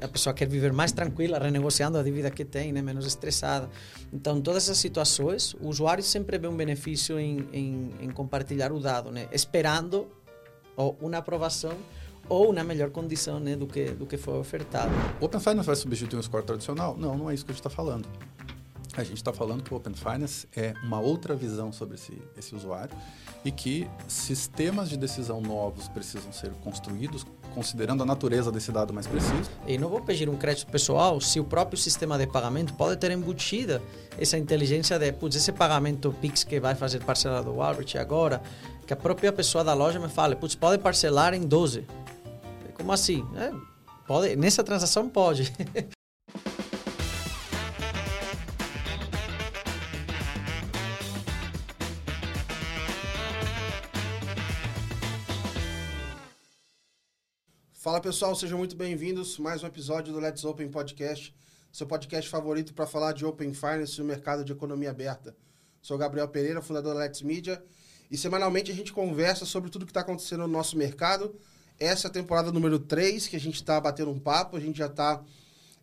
a pessoa quer viver mais tranquila, renegociando a dívida que tem, né? menos estressada. Então, todas essas situações, o usuário sempre vê um benefício em, em, em compartilhar o dado, né? esperando ou uma aprovação ou na melhor condição né, do, que, do que foi ofertado. O Open Finance vai substituir um score tradicional? Não, não é isso que a gente está falando. A gente está falando que o Open Finance é uma outra visão sobre esse, esse usuário e que sistemas de decisão novos precisam ser construídos considerando a natureza desse dado mais preciso. E não vou pedir um crédito pessoal se o próprio sistema de pagamento pode ter embutida essa inteligência de, putz, esse pagamento Pix que vai fazer parcela do Albert agora, que a própria pessoa da loja me fale, putz, pode parcelar em 12. Como assim? É, pode, nessa transação pode. Fala pessoal, sejam muito bem-vindos. Mais um episódio do Let's Open Podcast, seu podcast favorito para falar de Open Finance e o mercado de economia aberta. Sou Gabriel Pereira, fundador da Let's Media, e semanalmente a gente conversa sobre tudo que está acontecendo no nosso mercado. Essa é a temporada número 3 que a gente está batendo um papo, a gente já está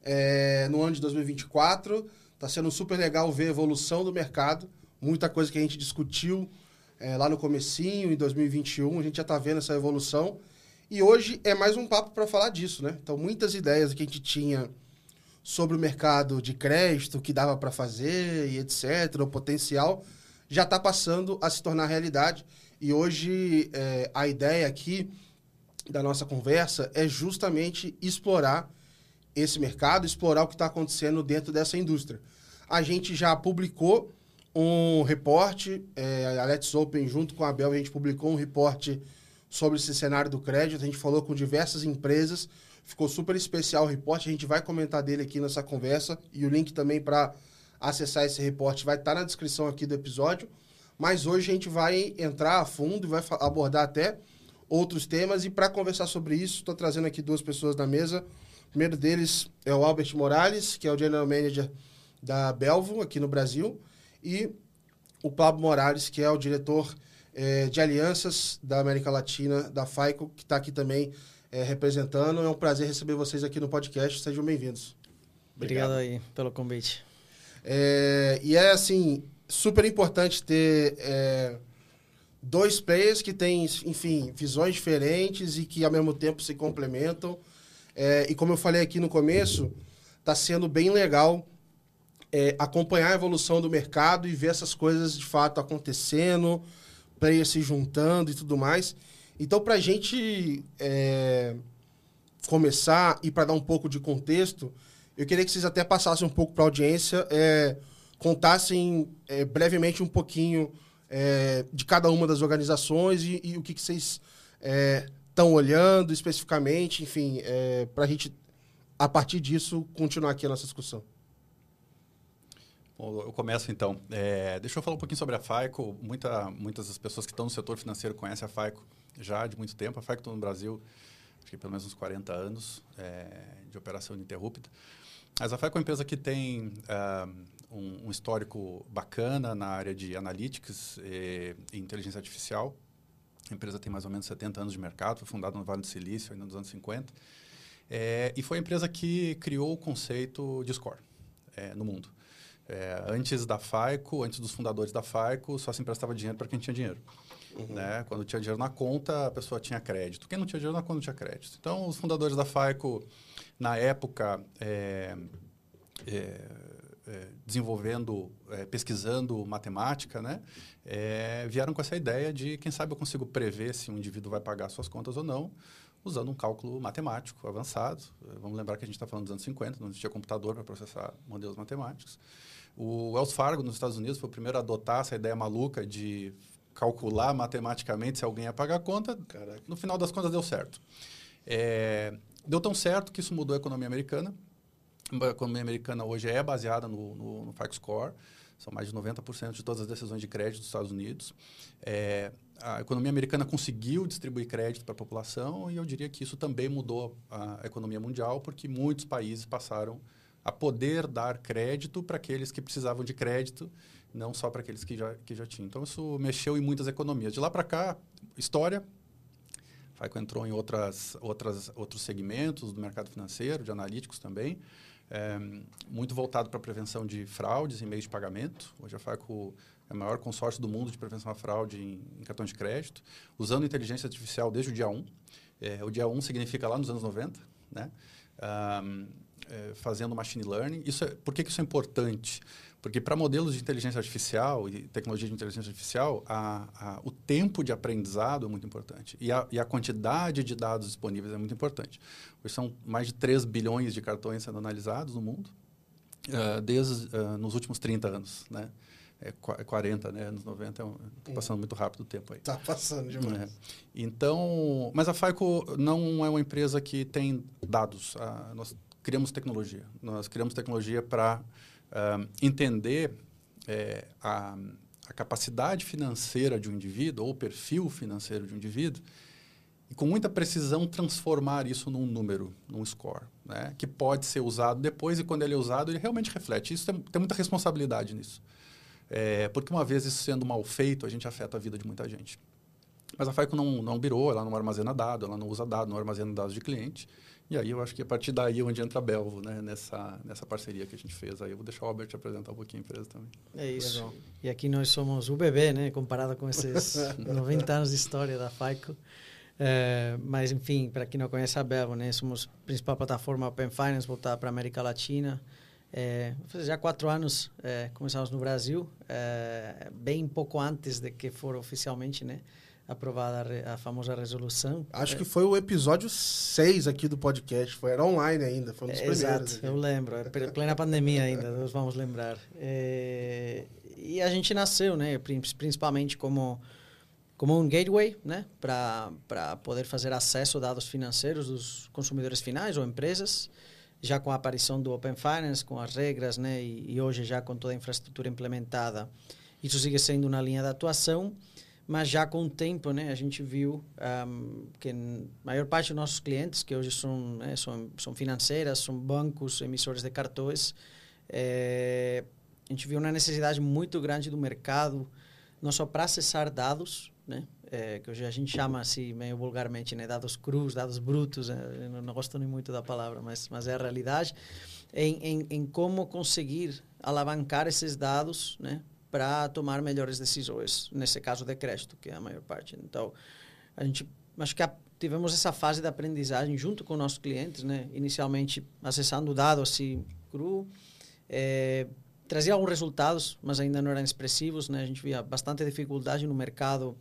é, no ano de 2024. Está sendo super legal ver a evolução do mercado, muita coisa que a gente discutiu é, lá no comecinho, em 2021, a gente já está vendo essa evolução. E hoje é mais um papo para falar disso, né? Então, muitas ideias que a gente tinha sobre o mercado de crédito, o que dava para fazer e etc., o potencial, já está passando a se tornar realidade. E hoje é, a ideia aqui da nossa conversa é justamente explorar esse mercado, explorar o que está acontecendo dentro dessa indústria. A gente já publicou um reporte, é, a Let's Open, junto com a Bel, a gente publicou um reporte sobre esse cenário do crédito. A gente falou com diversas empresas, ficou super especial o reporte. A gente vai comentar dele aqui nessa conversa e o link também para acessar esse reporte vai estar tá na descrição aqui do episódio. Mas hoje a gente vai entrar a fundo e vai abordar até outros temas. E para conversar sobre isso, estou trazendo aqui duas pessoas na mesa. O primeiro deles é o Albert Morales, que é o General Manager da Belvo aqui no Brasil, e o Pablo Morales, que é o diretor é, de alianças da América Latina, da FAICO, que está aqui também é, representando. É um prazer receber vocês aqui no podcast. Sejam bem-vindos. Obrigado. Obrigado aí pelo convite. É, e é, assim, super importante ter é, dois players que têm, enfim, visões diferentes e que, ao mesmo tempo, se complementam. É, e como eu falei aqui no começo, está sendo bem legal é, acompanhar a evolução do mercado e ver essas coisas de fato acontecendo, players se juntando e tudo mais. Então, para a gente é, começar e para dar um pouco de contexto, eu queria que vocês até passassem um pouco para a audiência, é, contassem é, brevemente um pouquinho é, de cada uma das organizações e, e o que, que vocês estão é, olhando especificamente, enfim, é, para a gente, a partir disso, continuar aqui a nossa discussão. Eu começo então. É, deixa eu falar um pouquinho sobre a FAICO. Muita, muitas das pessoas que estão no setor financeiro conhecem a FAICO já de muito tempo. A FAICO está no Brasil, acho que pelo menos uns 40 anos é, de operação ininterrupta. Mas a FAICO é uma empresa que tem uh, um, um, histórico bacana na área de analytics e, e, inteligência artificial. A empresa tem mais ou menos 70 anos de mercado, foi fundada no Vale do Silício, ainda nos anos 50. É, e foi a empresa que criou o conceito de score é, no mundo. É, antes da FAICO, antes dos fundadores da FAICO, só se emprestava dinheiro para quem tinha dinheiro. Uhum. Né? Quando tinha dinheiro na conta, a pessoa tinha crédito. Quem não tinha dinheiro na conta não tinha crédito. Então, os fundadores da FAICO, na época, é, é, é desenvolvendo, é, pesquisando matemática, né? É, vieram com essa ideia de, quem sabe eu consigo prever se um indivíduo vai pagar suas contas ou não, usando um cálculo matemático avançado. Vamos lembrar que a gente está falando dos anos 50, não existia computador para processar modelos matemáticos. O Wells Fargo, nos Estados Unidos, foi o primeiro a adotar essa ideia maluca de calcular matematicamente se alguém ia pagar a conta. Caraca. No final das contas, deu certo. É, deu tão certo que isso mudou a economia americana. A economia americana hoje é baseada no, no, no Score. São mais de 90% de todas as decisões de crédito dos Estados Unidos. É, a economia americana conseguiu distribuir crédito para a população e eu diria que isso também mudou a economia mundial, porque muitos países passaram a poder dar crédito para aqueles que precisavam de crédito, não só para aqueles que já, que já tinham. Então, isso mexeu em muitas economias. De lá para cá, história, A FICO entrou em outras, outras, outros segmentos do mercado financeiro, de analíticos também, é, muito voltado para a prevenção de fraudes em meio de pagamento. Hoje a FICO é o maior consórcio do mundo de prevenção à fraude em, em cartão de crédito, usando inteligência artificial desde o dia 1. É, o dia 1 significa lá nos anos 90, né? Um, é, fazendo machine learning. Isso é, por que, que isso é importante? Porque para modelos de inteligência artificial e tecnologia de inteligência artificial, a, a, o tempo de aprendizado é muito importante. E a, e a, quantidade de dados disponíveis é muito importante. Hoje são mais de 3 bilhões de cartões sendo analisados no mundo, uh, desde uh, nos últimos 30 anos. Né? É 40, é né? Anos 90, é um, tá passando muito rápido o tempo aí. Tá passando demais. É. Então, mas a FICO não é uma empresa que tem dados. nós criamos tecnologia. Nós criamos tecnologia para uh, entender é, a, a, capacidade financeira de um indivíduo ou o perfil financeiro de um indivíduo e com muita precisão transformar isso num número, num score, né? que pode ser usado depois e quando ele é usado ele realmente reflete. Isso tem, tem muita responsabilidade nisso. É, porque uma vez isso sendo mal feito, a gente afeta a vida de muita gente. Mas a FICO não, não birou, ela não armazena dado, ela não usa dado, não armazena dados de cliente. E aí eu acho que a partir daí é onde entra a Belvo, né? Nessa, nessa parceria que a gente fez. Aí eu vou deixar o Albert te apresentar um pouquinho a empresa também. É isso. Legal. E aqui nós somos o bebê, né? Comparado com esses 90 anos de história da FICO. É, mas, enfim, para quem não conhece a Belvo, né? Somos a principal plataforma Open Finance voltada para a América Latina. É, já quatro anos é, começamos no Brasil, é, bem pouco antes de que for oficialmente, né? Aprovada a, a, famosa resolução. Acho é. que foi o episódio 6 aqui do podcast, foi, era online ainda, foi um dos é, primeiros. Exato, eu lembro, é plena pandemia ainda, nós vamos lembrar. É, e a gente nasceu, né, principalmente como como um gateway, né, para poder fazer acesso a dados financeiros dos consumidores finais ou empresas, já com a aparição do Open Finance, com as regras, né, e, e hoje já com toda a infraestrutura implementada, isso sigue sendo uma linha de atuação mas já com o tempo, né, a gente viu um, que a maior parte dos nossos clientes, que hoje são, né, são, são financeiras, são bancos, emissores de cartões, é, a gente viu uma necessidade muito grande do mercado, não só para acessar dados, né, é, que hoje a gente chama assim, meio vulgarmente, né, dados crus, dados brutos, é, não, não gosto nem muito da palavra, mas, mas é a realidade, em, em, em como conseguir alavancar esses dados, né, para tomar melhores decisões, nesse caso de crédito, que é a maior parte. Então, a gente acho que a, tivemos essa fase de aprendizagem junto com nossos clientes, né? Inicialmente acessando o dado assim cru, é, trazia alguns resultados, mas ainda não eram expressivos, né? A gente via bastante dificuldade no mercado.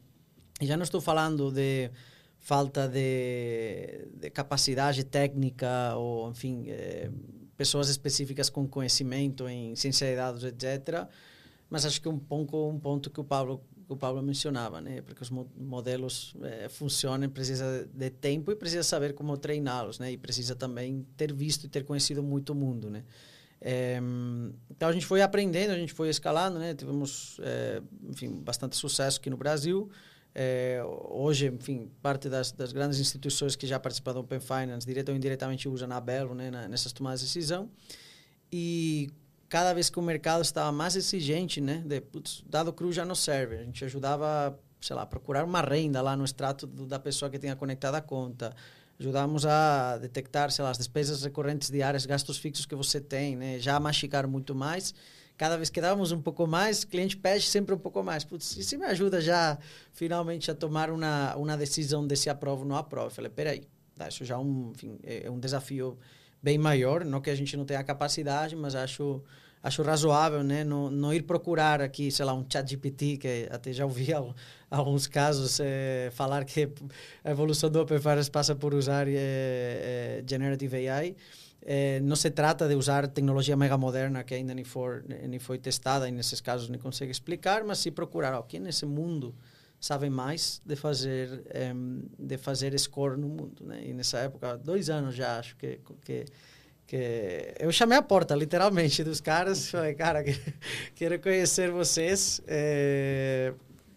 E já não estou falando de falta de, de capacidade técnica ou, enfim, é, pessoas específicas com conhecimento em ciência de dados, etc., mas acho que um ponto um ponto que o Pablo que o Pablo mencionava, né? Porque os modelos é, funcionam, precisa de tempo e precisa saber como treiná-los, né? E precisa também ter visto e ter conhecido muito o mundo, né? É, então a gente foi aprendendo, a gente foi escalando, né? Tivemos, é, enfim, bastante sucesso aqui no Brasil. É, hoje, enfim, parte das, das, grandes instituições que já participam do Open Finance, direto ou indiretamente, usam a Belo, né? Na, nessas tomadas de decisão. E cada vez que o mercado estava mais exigente, né, de, putz, dado cru já não serve. A gente ajudava, sei lá, procurar uma renda lá no extrato do, da pessoa que tenha conectado a conta. Ajudamos a detectar, sei lá, as despesas recorrentes diárias, gastos fixos que você tem, né, já masticar muito mais. Cada vez que dávamos um pouco mais, o cliente pede sempre um pouco mais. Putz, isso me ajuda já finalmente a tomar uma, uma decisão de se aprova ou não aprova. Eu falei, peraí, tá, isso já é um, enfim, é, é um desafio bem maior, não que a gente não tenha capacidade, mas acho acho razoável, né? Não, não ir procurar aqui, sei lá, um chat GPT, que até já ouvi alguns casos é, falar que a evolução do Open Finance passa por usar é, é, Generative AI. não se trata de usar tecnologia mega moderna que ainda nem, for, nem foi testada e nesses casos nem consegue explicar, mas sim procurar, quem nesse mundo sabe mais de fazer de fazer score no mundo, né? E nessa época, dois anos já acho que que que eu chamei a porta, literalmente, dos caras. Falei, cara, quero conhecer vocês. É,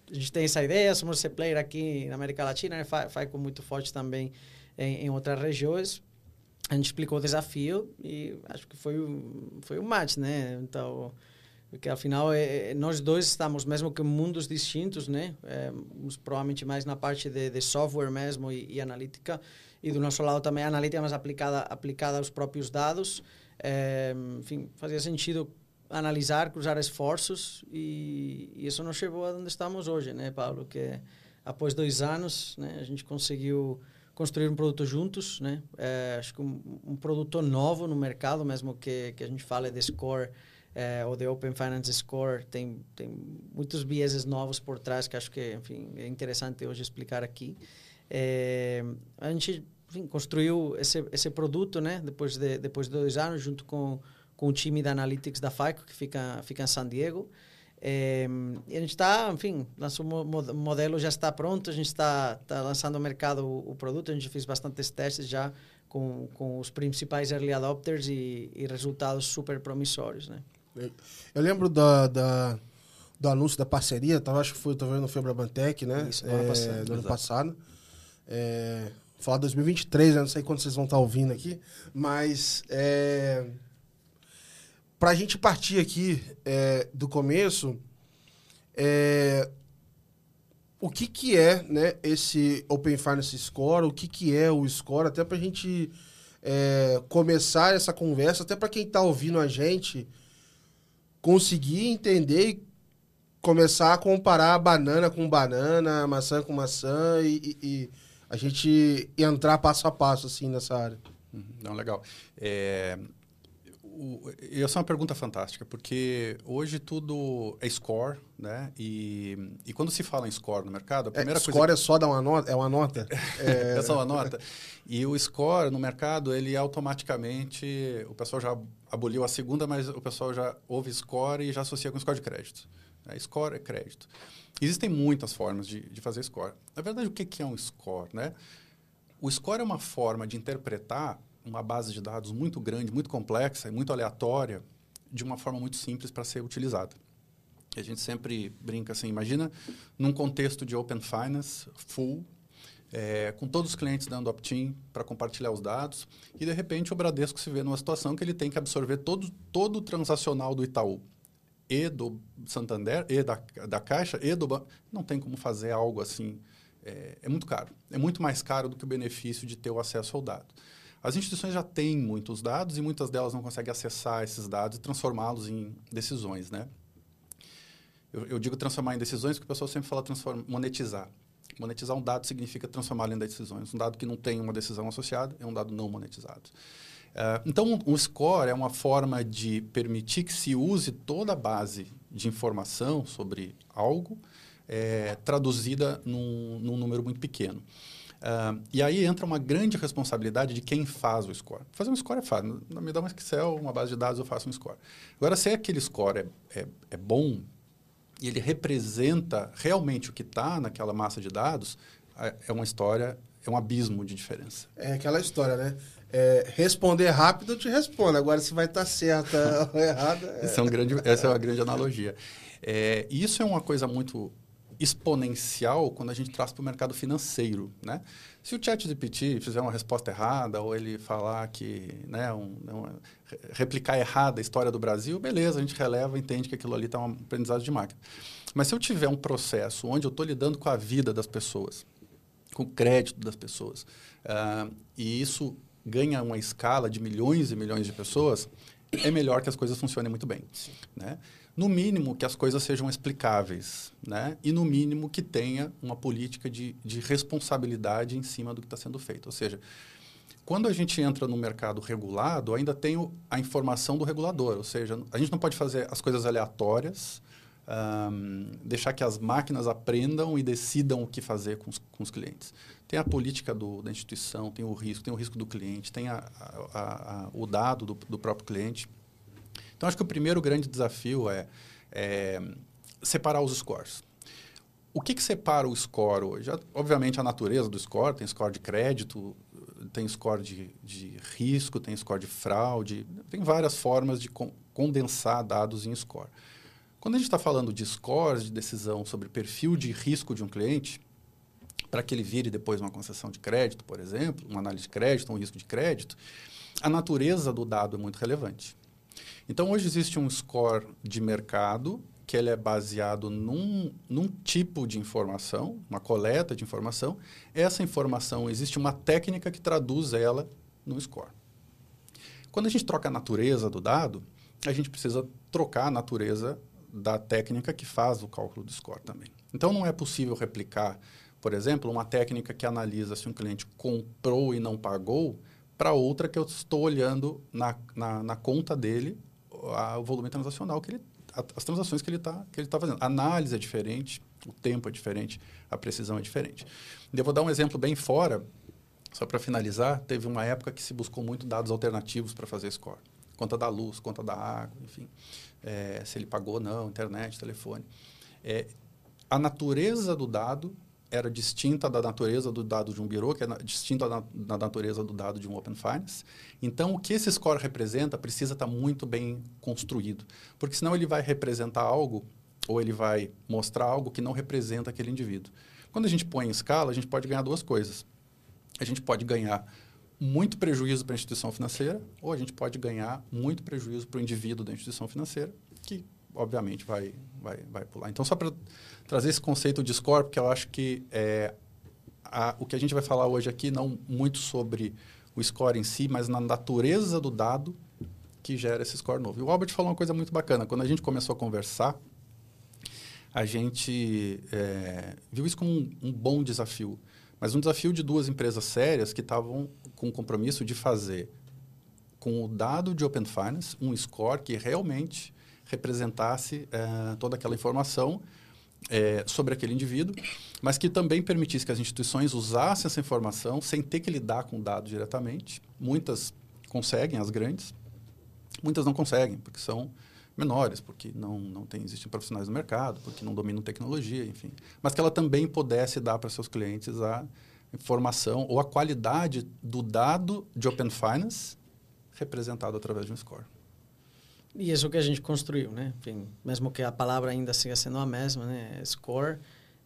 a gente tem essa ideia, somos esse player aqui na América Latina, né? faz, faz com muito forte também em, em, outras regiões. A gente explicou o desafio e acho que foi, foi um match, né? Então, porque afinal é, nós dois estamos mesmo que mundos distintos, né? É, provavelmente mais na parte de, de software mesmo e, e, analítica e do nosso lado também a analítica mais aplicada aplicada aos próprios dados. É, enfim, fazia sentido analisar, cruzar esforços e, e, isso nos levou a onde estamos hoje, né, Paulo? Que após dois anos, né, a gente conseguiu construir um produto juntos, né? É, acho que um, um, produto novo no mercado, mesmo que, que a gente fale de score é, ou de Open Finance Score, tem, tem muitos vieses novos por trás que acho que, enfim, é interessante hoje explicar aqui. É, a gente enfim, construiu esse, esse produto, né? Depois de, depois de dois anos, junto com com o time da Analytics da FICO, que fica, fica em San Diego. É, e a gente está, enfim, nosso modelo já está pronto, a gente está tá lançando ao mercado o, o, produto, a gente fez bastantes testes já com, com os principais early adopters e, e resultados super promissórios, né? Eu lembro da, da, do anúncio da parceria, tava, acho que foi talvez no Febrabantec, né? Isso, do ano é, passado. Do ano passado. É, falar 2023, né? não sei quando vocês vão estar tá ouvindo aqui, mas... É, para a gente partir aqui é, do começo, é, o que, que é né, esse Open Finance Score, o que, que é o Score, até para a gente é, começar essa conversa, até para quem está ouvindo a gente conseguir entender e começar a comparar banana com banana, maçã com maçã e, e, e a gente entrar passo a passo assim nessa área. Uhum, não, legal. É, o, essa é uma pergunta fantástica, porque hoje tudo é score, né? E, e quando se fala em score no mercado, a é, primeira é, coisa... Score é só dar uma nota? É uma nota? é... é só uma nota. E o score no mercado, ele automaticamente... O pessoal já aboliu a segunda, mas o pessoal já ouve score e já associa com score de crédito. É, score é crédito. Existem muitas formas de, de fazer score. Na verdade, o que é um score, né? O score é uma forma de interpretar uma base de dados muito grande, muito complexa e muito aleatória de uma forma muito simples para ser utilizada. a gente sempre brinca assim, imagina num contexto de Open Finance full, é, com todos os clientes dando opt-in para compartilhar os dados, e de repente o Bradesco se vê numa situação que ele tem que absorver todo, todo o transacional do Itaú, e do Santander, e da, da Caixa, e do banco. Não tem como fazer algo assim. É, é muito caro. É muito mais caro do que o benefício de ter o acesso ao dado. As instituições já têm muitos dados e muitas delas não conseguem acessar esses dados e transformá-los em decisões, né? Eu, eu, digo transformar em decisões porque o pessoal sempre fala monetizar. Monetizar um dado significa transformá-lo em decisões. Um dado que não tem uma decisão associada é um dado não monetizado. Uh, então, um score é uma forma de permitir que se use toda a base de informação sobre algo é, traduzida num, num número muito pequeno. Uh, e aí entra uma grande responsabilidade de quem faz o score. Fazer um score é fácil. Me dá um Excel, uma base de dados, eu faço um score. Agora, se aquele score é, é, é bom e ele representa realmente o que está naquela massa de dados, é, é uma história, é um abismo de diferença. É aquela história, né? É, responder rápido, eu te respondo. Agora, se vai estar tá certa ou errada... É... é um grande, essa é uma grande analogia. É, isso é uma coisa muito exponencial quando a gente traz para o mercado financeiro, né? Se o chat GPT fizer uma resposta errada ou ele falar que, né, um, um, replicar errada a história do Brasil, beleza, a gente releva, entende que aquilo ali está um aprendizado de máquina. Mas se eu tiver um processo onde eu estou lidando com a vida das pessoas, com o crédito das pessoas, uh, e isso ganha uma escala de milhões e milhões de pessoas, é melhor que as coisas funcionem muito bem, né? No mínimo que as coisas sejam explicáveis, né? E no mínimo que tenha uma política de, de responsabilidade em cima do que está sendo feito. Ou seja, quando a gente entra no mercado regulado, ainda tem o, a informação do regulador. Ou seja, a gente não pode fazer as coisas aleatórias, um, deixar que as máquinas aprendam e decidam o que fazer com os, com os clientes. Tem a política do, da instituição, tem o risco, tem o risco do cliente, tem a, a, a, o dado do, do próprio cliente. Então, acho que o primeiro grande desafio é, é separar os scores. O que, que separa o score hoje? Obviamente, a natureza do score, tem score de crédito, tem score de, de risco, tem score de fraude, tem várias formas de con condensar dados em score. Quando a gente está falando de scores de decisão sobre perfil de risco de um cliente, para que ele vire depois uma concessão de crédito, por exemplo, uma análise de crédito, um risco de crédito, a natureza do dado é muito relevante. Então, hoje existe um score de mercado que ele é baseado num, num tipo de informação, uma coleta de informação. Essa informação, existe uma técnica que traduz ela no score. Quando a gente troca a natureza do dado, a gente precisa trocar a natureza da técnica que faz o cálculo do score também. Então, não é possível replicar, por exemplo, uma técnica que analisa se um cliente comprou e não pagou para outra que eu estou olhando na, na, na conta dele a, o volume transacional que ele as transações que ele está que ele tá fazendo. A análise é diferente, o tempo é diferente, a precisão é diferente. Eu vou dar um exemplo bem fora, só para finalizar. Teve uma época que se buscou muito dados alternativos para fazer score. Conta da luz, conta da água, enfim. É, se ele pagou ou não, internet, telefone. É, a natureza do dado era distinta da natureza do dado de um bureau, que é distinta da, da, natureza do dado de um Open Finance. Então, o que esse score representa precisa estar muito bem construído, porque senão ele vai representar algo ou ele vai mostrar algo que não representa aquele indivíduo. Quando a gente põe em escala, a gente pode ganhar duas coisas. A gente pode ganhar muito prejuízo para a instituição financeira ou a gente pode ganhar muito prejuízo para o indivíduo da instituição financeira, que obviamente vai, vai, vai pular. Então, só para trazer esse conceito de score, porque eu acho que é, a, o que a gente vai falar hoje aqui, não muito sobre o score em si, mas na natureza do dado que gera esse score novo. E o Albert falou uma coisa muito bacana. Quando a gente começou a conversar, a gente é, viu isso como um, um, bom desafio. Mas um desafio de duas empresas sérias que estavam com o compromisso de fazer com o dado de Open Finance um score que realmente representasse é, toda aquela informação é, sobre aquele indivíduo, mas que também permitisse que as instituições usassem essa informação sem ter que lidar com o dado diretamente. Muitas conseguem, as grandes, muitas não conseguem, porque são menores, porque não, não tem, existem profissionais no mercado, porque não dominam tecnologia, enfim. Mas que ela também pudesse dar para seus clientes a informação ou a qualidade do dado de Open Finance representado através de um score. E isso que a gente construiu, né? Enfim, mesmo que a palavra ainda siga sendo a mesma, né? Score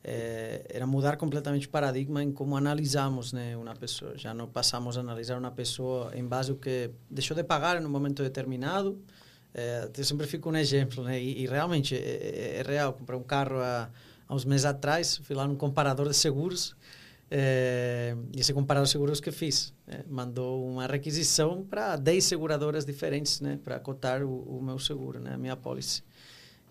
é, era mudar completamente o paradigma em como analisamos né, uma pessoa. Já não passamos a analisar uma pessoa em base ao que deixou de pagar em um momento determinado. É, eu sempre fico um exemplo, né? E, e realmente é, é, real. Comprei um carro há, há uns meses atrás, fui lá num comparador de seguros é, e esse comparador de seguros que fiz. Né? Mandou uma requisição para 10 seguradoras diferentes né? para cotar o, o, meu seguro, né? a minha apólice.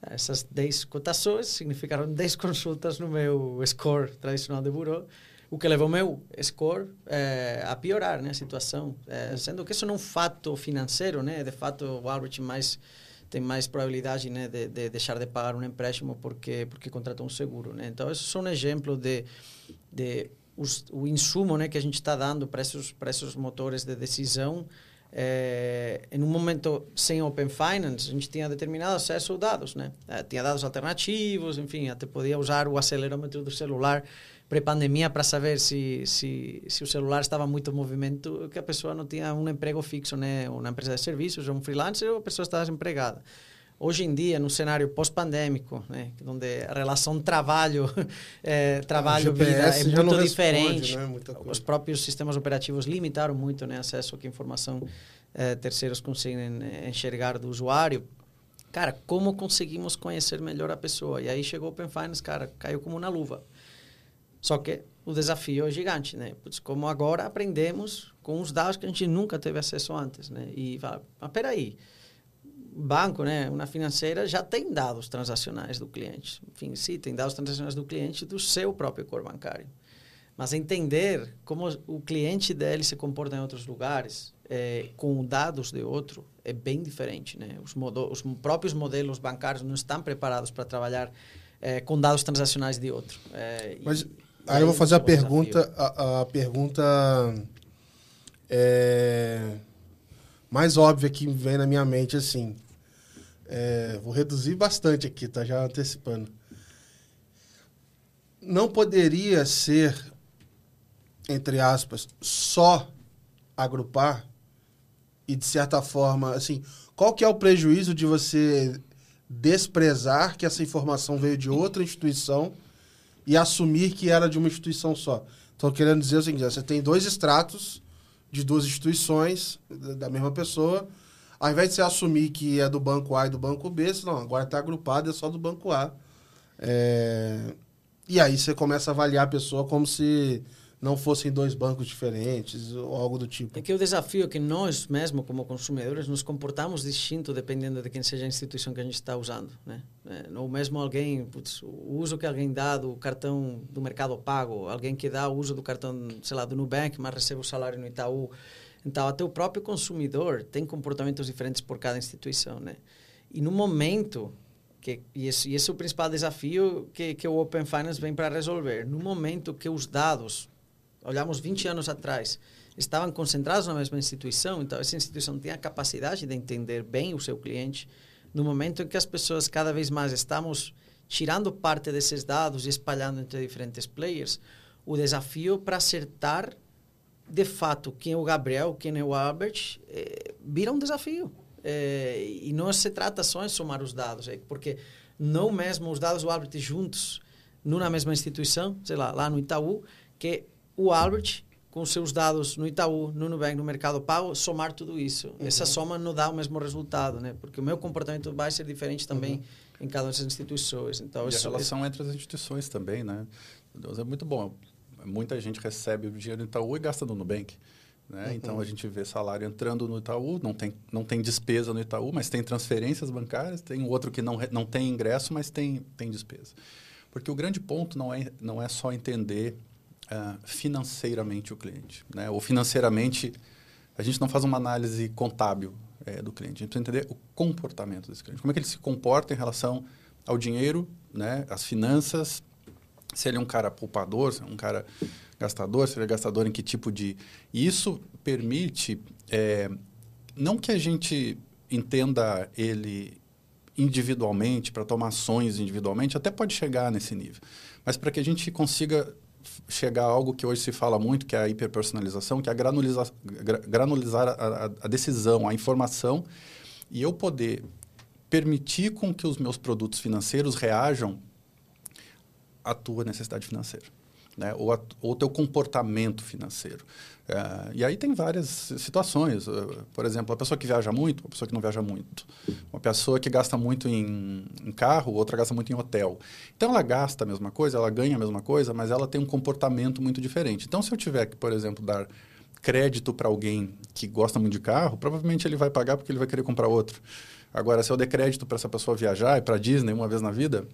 Essas 10 cotações significaram 10 consultas no meu score tradicional de burô, o que levou meu score é, a piorar né, a situação. Sendo que isso não é um fato financeiro, né? de fato o Albert mais tem mais probabilidade né, de, de deixar de pagar um empréstimo porque porque contratou um seguro. Né? Então, isso é um exemplo de, de os, o insumo né, que a gente está dando para esses, para esses motores de decisão, é, em um momento sem Open Finance, a gente tinha determinado acesso a dados, né? É, tinha dados alternativos, enfim, até podia usar o acelerômetro do celular pré-pandemia para saber se, se, se o celular estava muito em movimento, que a pessoa não tinha um emprego fixo, né? Uma empresa de serviços, um freelancer, ou a pessoa estava desempregada. Hoje em dia, no cenário pós-pandêmico, né, onde a relação trabalho é, trabalho vida é muito diferente, né, os próprios sistemas operativos limitaram muito né, acesso que informação é, terceiros conseguem enxergar do usuário. Cara, como conseguimos conhecer melhor a pessoa? E aí chegou o Open Finance, cara, caiu como na luva. Só que o desafio é gigante, né? Putz, como agora aprendemos com os dados que a gente nunca teve acesso antes, né? E fala, mas peraí, banco, né, uma financeira já tem dados transacionais do cliente. Enfim, sim, tem dados transacionais do cliente do seu próprio core bancário. Mas entender como o cliente dele se comporta em outros lugares é, com dados de outro é bem diferente, né? Os, os próprios modelos bancários não estão preparados para trabalhar é, com dados transacionais de outro. É, Mas e, aí eu vou fazer a pergunta, a, a, pergunta é, mais óbvia que vem na minha mente assim. É, vou reduzir bastante aqui, tá já antecipando. Não poderia ser, entre aspas, só agrupar e de certa forma, assim, qual que é o prejuízo de você desprezar que essa informação veio de outra instituição e assumir que era de uma instituição só? Estou querendo dizer o seguinte: você tem dois extratos de duas instituições da mesma pessoa ao invés de você assumir que é do banco A e do banco B, você, não, agora está agrupado, é só do banco A. É, e aí você começa a avaliar a pessoa como se não fossem dois bancos diferentes ou algo do tipo. É que o desafio é que nós mesmo como consumidores nos comportamos distinto dependendo de quem seja a instituição que a gente está usando, né? É, ou mesmo alguém, putz, o uso que alguém dá do cartão do Mercado Pago, alguém que dá o uso do cartão, sei lá, do Nubank, mas recebe o salário no Itaú. Então, até o próprio consumidor tem comportamentos diferentes por cada instituição, né? E no momento que e esse, e esse é o principal desafio que, que o Open Finance vem para resolver. No momento que os dados olhamos 20 anos atrás, estavam concentrados na mesma instituição, então essa instituição tem a capacidade de entender bem o seu cliente. No momento em que as pessoas cada vez mais estamos tirando parte desses dados e espalhando entre diferentes players, o desafio para acertar de fato quem é o Gabriel, quem é o Albert, é, vira um desafio. É, e não se trata só em somar os dados, é, porque não mesmo os dados do Albert juntos, numa mesma instituição, sei lá, lá no Itaú, que o Albert, com seus dados no Itaú, no Nubank, no Mercado Pago, somar tudo isso. Uhum. Essa soma não dá o mesmo resultado, né? Porque o meu comportamento vai ser diferente também uhum. em cada uma dessas instituições. Então, e isso, a relação entre as instituições também, né? Deus é muito bom. Muita gente recebe o dinheiro no Itaú e gasta no Nubank. Né? Uhum. Então a gente vê salário entrando no Itaú, não tem, não tem despesa no Itaú, mas tem transferências bancárias, tem outro que não, não tem ingresso, mas tem, tem despesa. Porque o grande ponto não é, não é só entender uh, financeiramente o cliente. Né? Ou financeiramente, a gente não faz uma análise contábil é, do cliente. A gente precisa entender o comportamento desse cliente. Como é que ele se comporta em relação ao dinheiro, né? às finanças, se ele é um cara poupador, se é um cara gastador, se ele é gastador em que tipo de... E isso permite, é, não que a gente entenda ele individualmente, para tomar ações individualmente, até pode chegar nesse nível. Mas para que a gente consiga chegar a algo que hoje se fala muito, que é a hiperpersonalização, que é a granulizar, a, a decisão, a informação, e eu poder permitir com que os meus produtos financeiros reajam à tua necessidade financeira né? ou, a, ou o teu comportamento financeiro. É, e aí tem várias situações. Uh, por exemplo, a pessoa que viaja muito, uma pessoa que não viaja muito. Uma pessoa que gasta muito em, em, carro, outra gasta muito em hotel. Então, ela gasta a mesma coisa, ela ganha a mesma coisa, mas ela tem um comportamento muito diferente. Então, se eu tiver que, por exemplo, dar crédito para alguém que gosta muito de carro, provavelmente ele vai pagar porque ele vai querer comprar outro. Agora, se eu der crédito para essa pessoa viajar e para Disney uma vez na vida,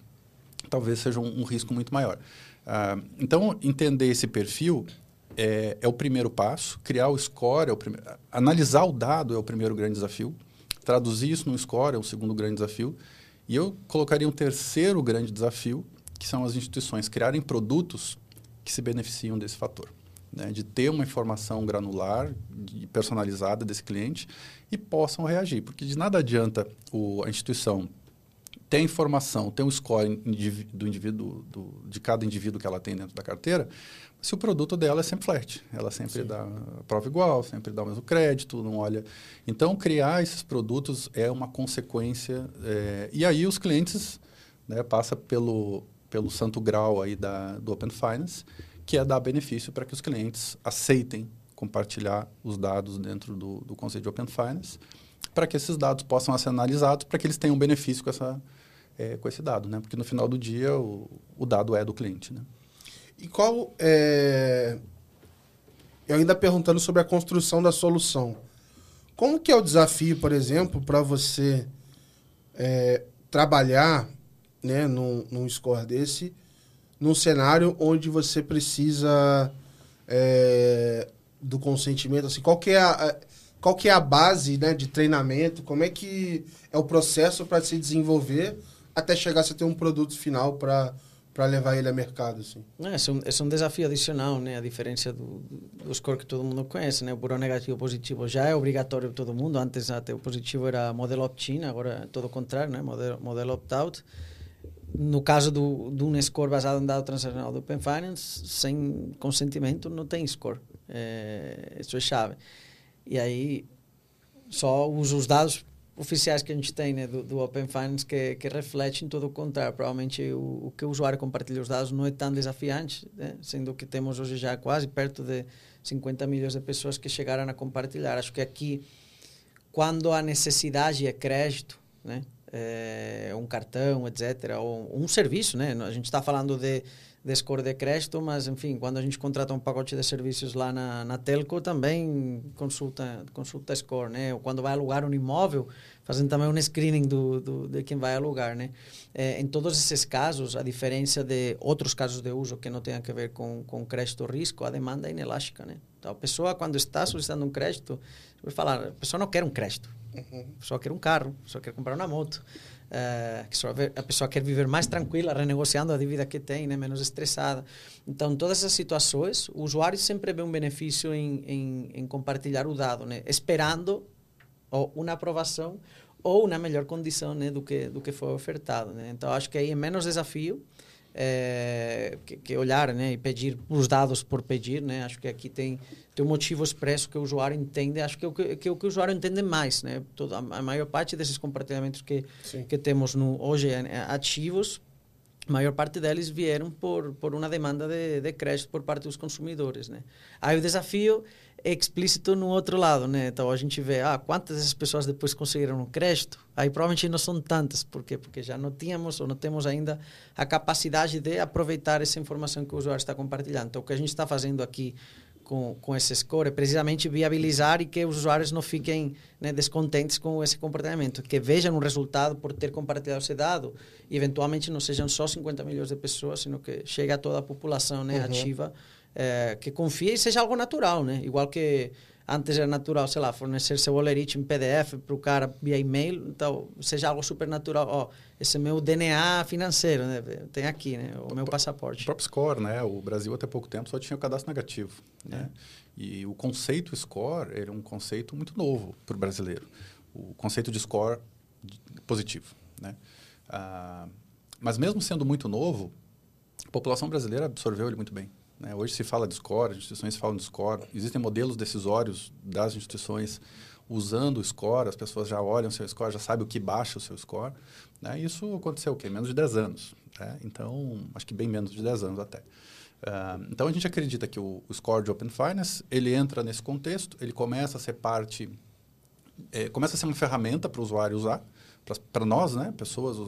talvez seja um, um risco muito maior. Ah, então, entender esse perfil é, é, o primeiro passo. Criar o score, é o primeiro, analisar o dado é o primeiro grande desafio. Traduzir isso no score é o segundo grande desafio. E eu colocaria um terceiro grande desafio, que são as instituições criarem produtos que se beneficiam desse fator. Né? De ter uma informação granular e personalizada desse cliente e possam reagir. Porque de nada adianta o, a instituição tem informação, tem um score do indivíduo, do, de cada indivíduo que ela tem dentro da carteira, se o produto dela é sempre flat. Ela sempre Sim. dá a prova igual, sempre dá o mesmo crédito, não olha. Então, criar esses produtos é uma consequência. É, e aí os clientes né, passa pelo, pelo santo grau aí da, do Open Finance, que é dar benefício para que os clientes aceitem compartilhar os dados dentro do, do conceito de Open Finance, para que esses dados possam ser analisados, para que eles tenham benefício com essa é, com esse dado, né? Porque no final do dia o, o dado é do cliente, né? E qual é... Eu ainda perguntando sobre a construção da solução. Como que é o desafio, por exemplo, para você é, trabalhar né, num, num score desse, num cenário onde você precisa é, do consentimento? Assim, qual que é a, qual que é a base né, de treinamento? Como é que é o processo para se desenvolver até chegar a ter um produto final para para levar ele a mercado, assim. É, é, um, é um desafio adicional, né? A diferença do, do score que todo mundo conhece, né? O buró negativo positivo já é obrigatório para todo mundo. Antes até o positivo era modelo opt-in, agora é todo o contrário, né? Modelo, modelo opt-out. No caso do, de um score baseado em dado transacional do Open Finance, sem consentimento não tem score. É, isso é chave. E aí só usa os dados oficiais que a gente tem né, do, do, Open Finance que, que refletem todo o contrário. Provavelmente o, o, que o usuário compartilha os dados não é tão desafiante, né, sendo que temos hoje já quase perto de 50 milhões de pessoas que chegaram a compartilhar. Acho que aqui, quando a necessidade é crédito, né? É, um cartão, etc., ou um serviço, né? A gente está falando de de score de crédito, mas enfim, quando a gente contrata um pacote de serviços lá na, na telco, também consulta consulta score, né? Ou quando vai alugar um imóvel, fazendo também um screening do, do de quem vai alugar, né? É, em todos esses casos, a diferença de outros casos de uso que não tenham a ver com, com crédito risco, a demanda é inelástica, né? Então, a pessoa, quando está solicitando um crédito, vai falar, a pessoa não quer um crédito, uhum. a pessoa quer um carro, a pessoa quer comprar uma moto. Uh, a pessoa quer viver mais tranquila, renegociando a dívida que tem, né, menos estressada. Então, todas essas situações, o usuário sempre vê um benefício em, em, em compartilhar o dado, né, esperando ou uma aprovação ou uma melhor condição né, do que do que foi ofertado. Né? Então, acho que aí é menos desafio é, que, que, olhar né, e pedir os dados por pedir. Né? Acho que aqui tem, tem um motivo expresso que o usuário entende. Acho que é o que, que, é o, que o usuário entende mais. Né? Toda, a maior parte desses compartilhamentos que, que temos no, hoje é, ativos, a maior parte deles vieram por, por uma demanda de, de crédito por parte dos consumidores. Né? Aí o desafio explícito no outro lado, né? Então a gente vê, ah, quantas dessas pessoas depois conseguiram um crédito? Aí provavelmente não são tantas, por quê? Porque já não tínhamos ou não temos ainda a capacidade de aproveitar essa informação que o usuário está compartilhando. Então o que a gente está fazendo aqui com, com esse score é precisamente viabilizar e que os usuários não fiquem né, descontentes com esse comportamento, que vejam um resultado por ter compartilhado esse dado e eventualmente não sejam só 50 milhões de pessoas, sino que chegue a toda a população né, uhum. ativa é, que confie e seja algo natural, né? Igual que antes era natural, sei lá, fornecer seu olerite em PDF para o cara via e-mail, então seja algo super natural. Ó, esse é meu DNA financeiro, né? Tem aqui, né? O, o meu passaporte. O próprio score, né? O Brasil até pouco tempo só tinha o cadastro negativo, né? É. E o conceito score ele é um conceito muito novo para o brasileiro. O conceito de score positivo, né? Ah, mas mesmo sendo muito novo, a população brasileira absorveu ele muito bem. Né? Hoje se fala de score, as instituições falam de score, existem modelos decisórios das instituições usando o score, as pessoas já olham o seu score, já sabem o que baixa o seu score. Né? Isso aconteceu o quê? Menos de 10 anos. Né? Então, acho que bem menos de 10 anos até. Uh, então, a gente acredita que o, o, score de Open Finance, ele entra nesse contexto, ele começa a ser parte, é, começa a ser uma ferramenta para o usuário usar, para nós, né, pessoas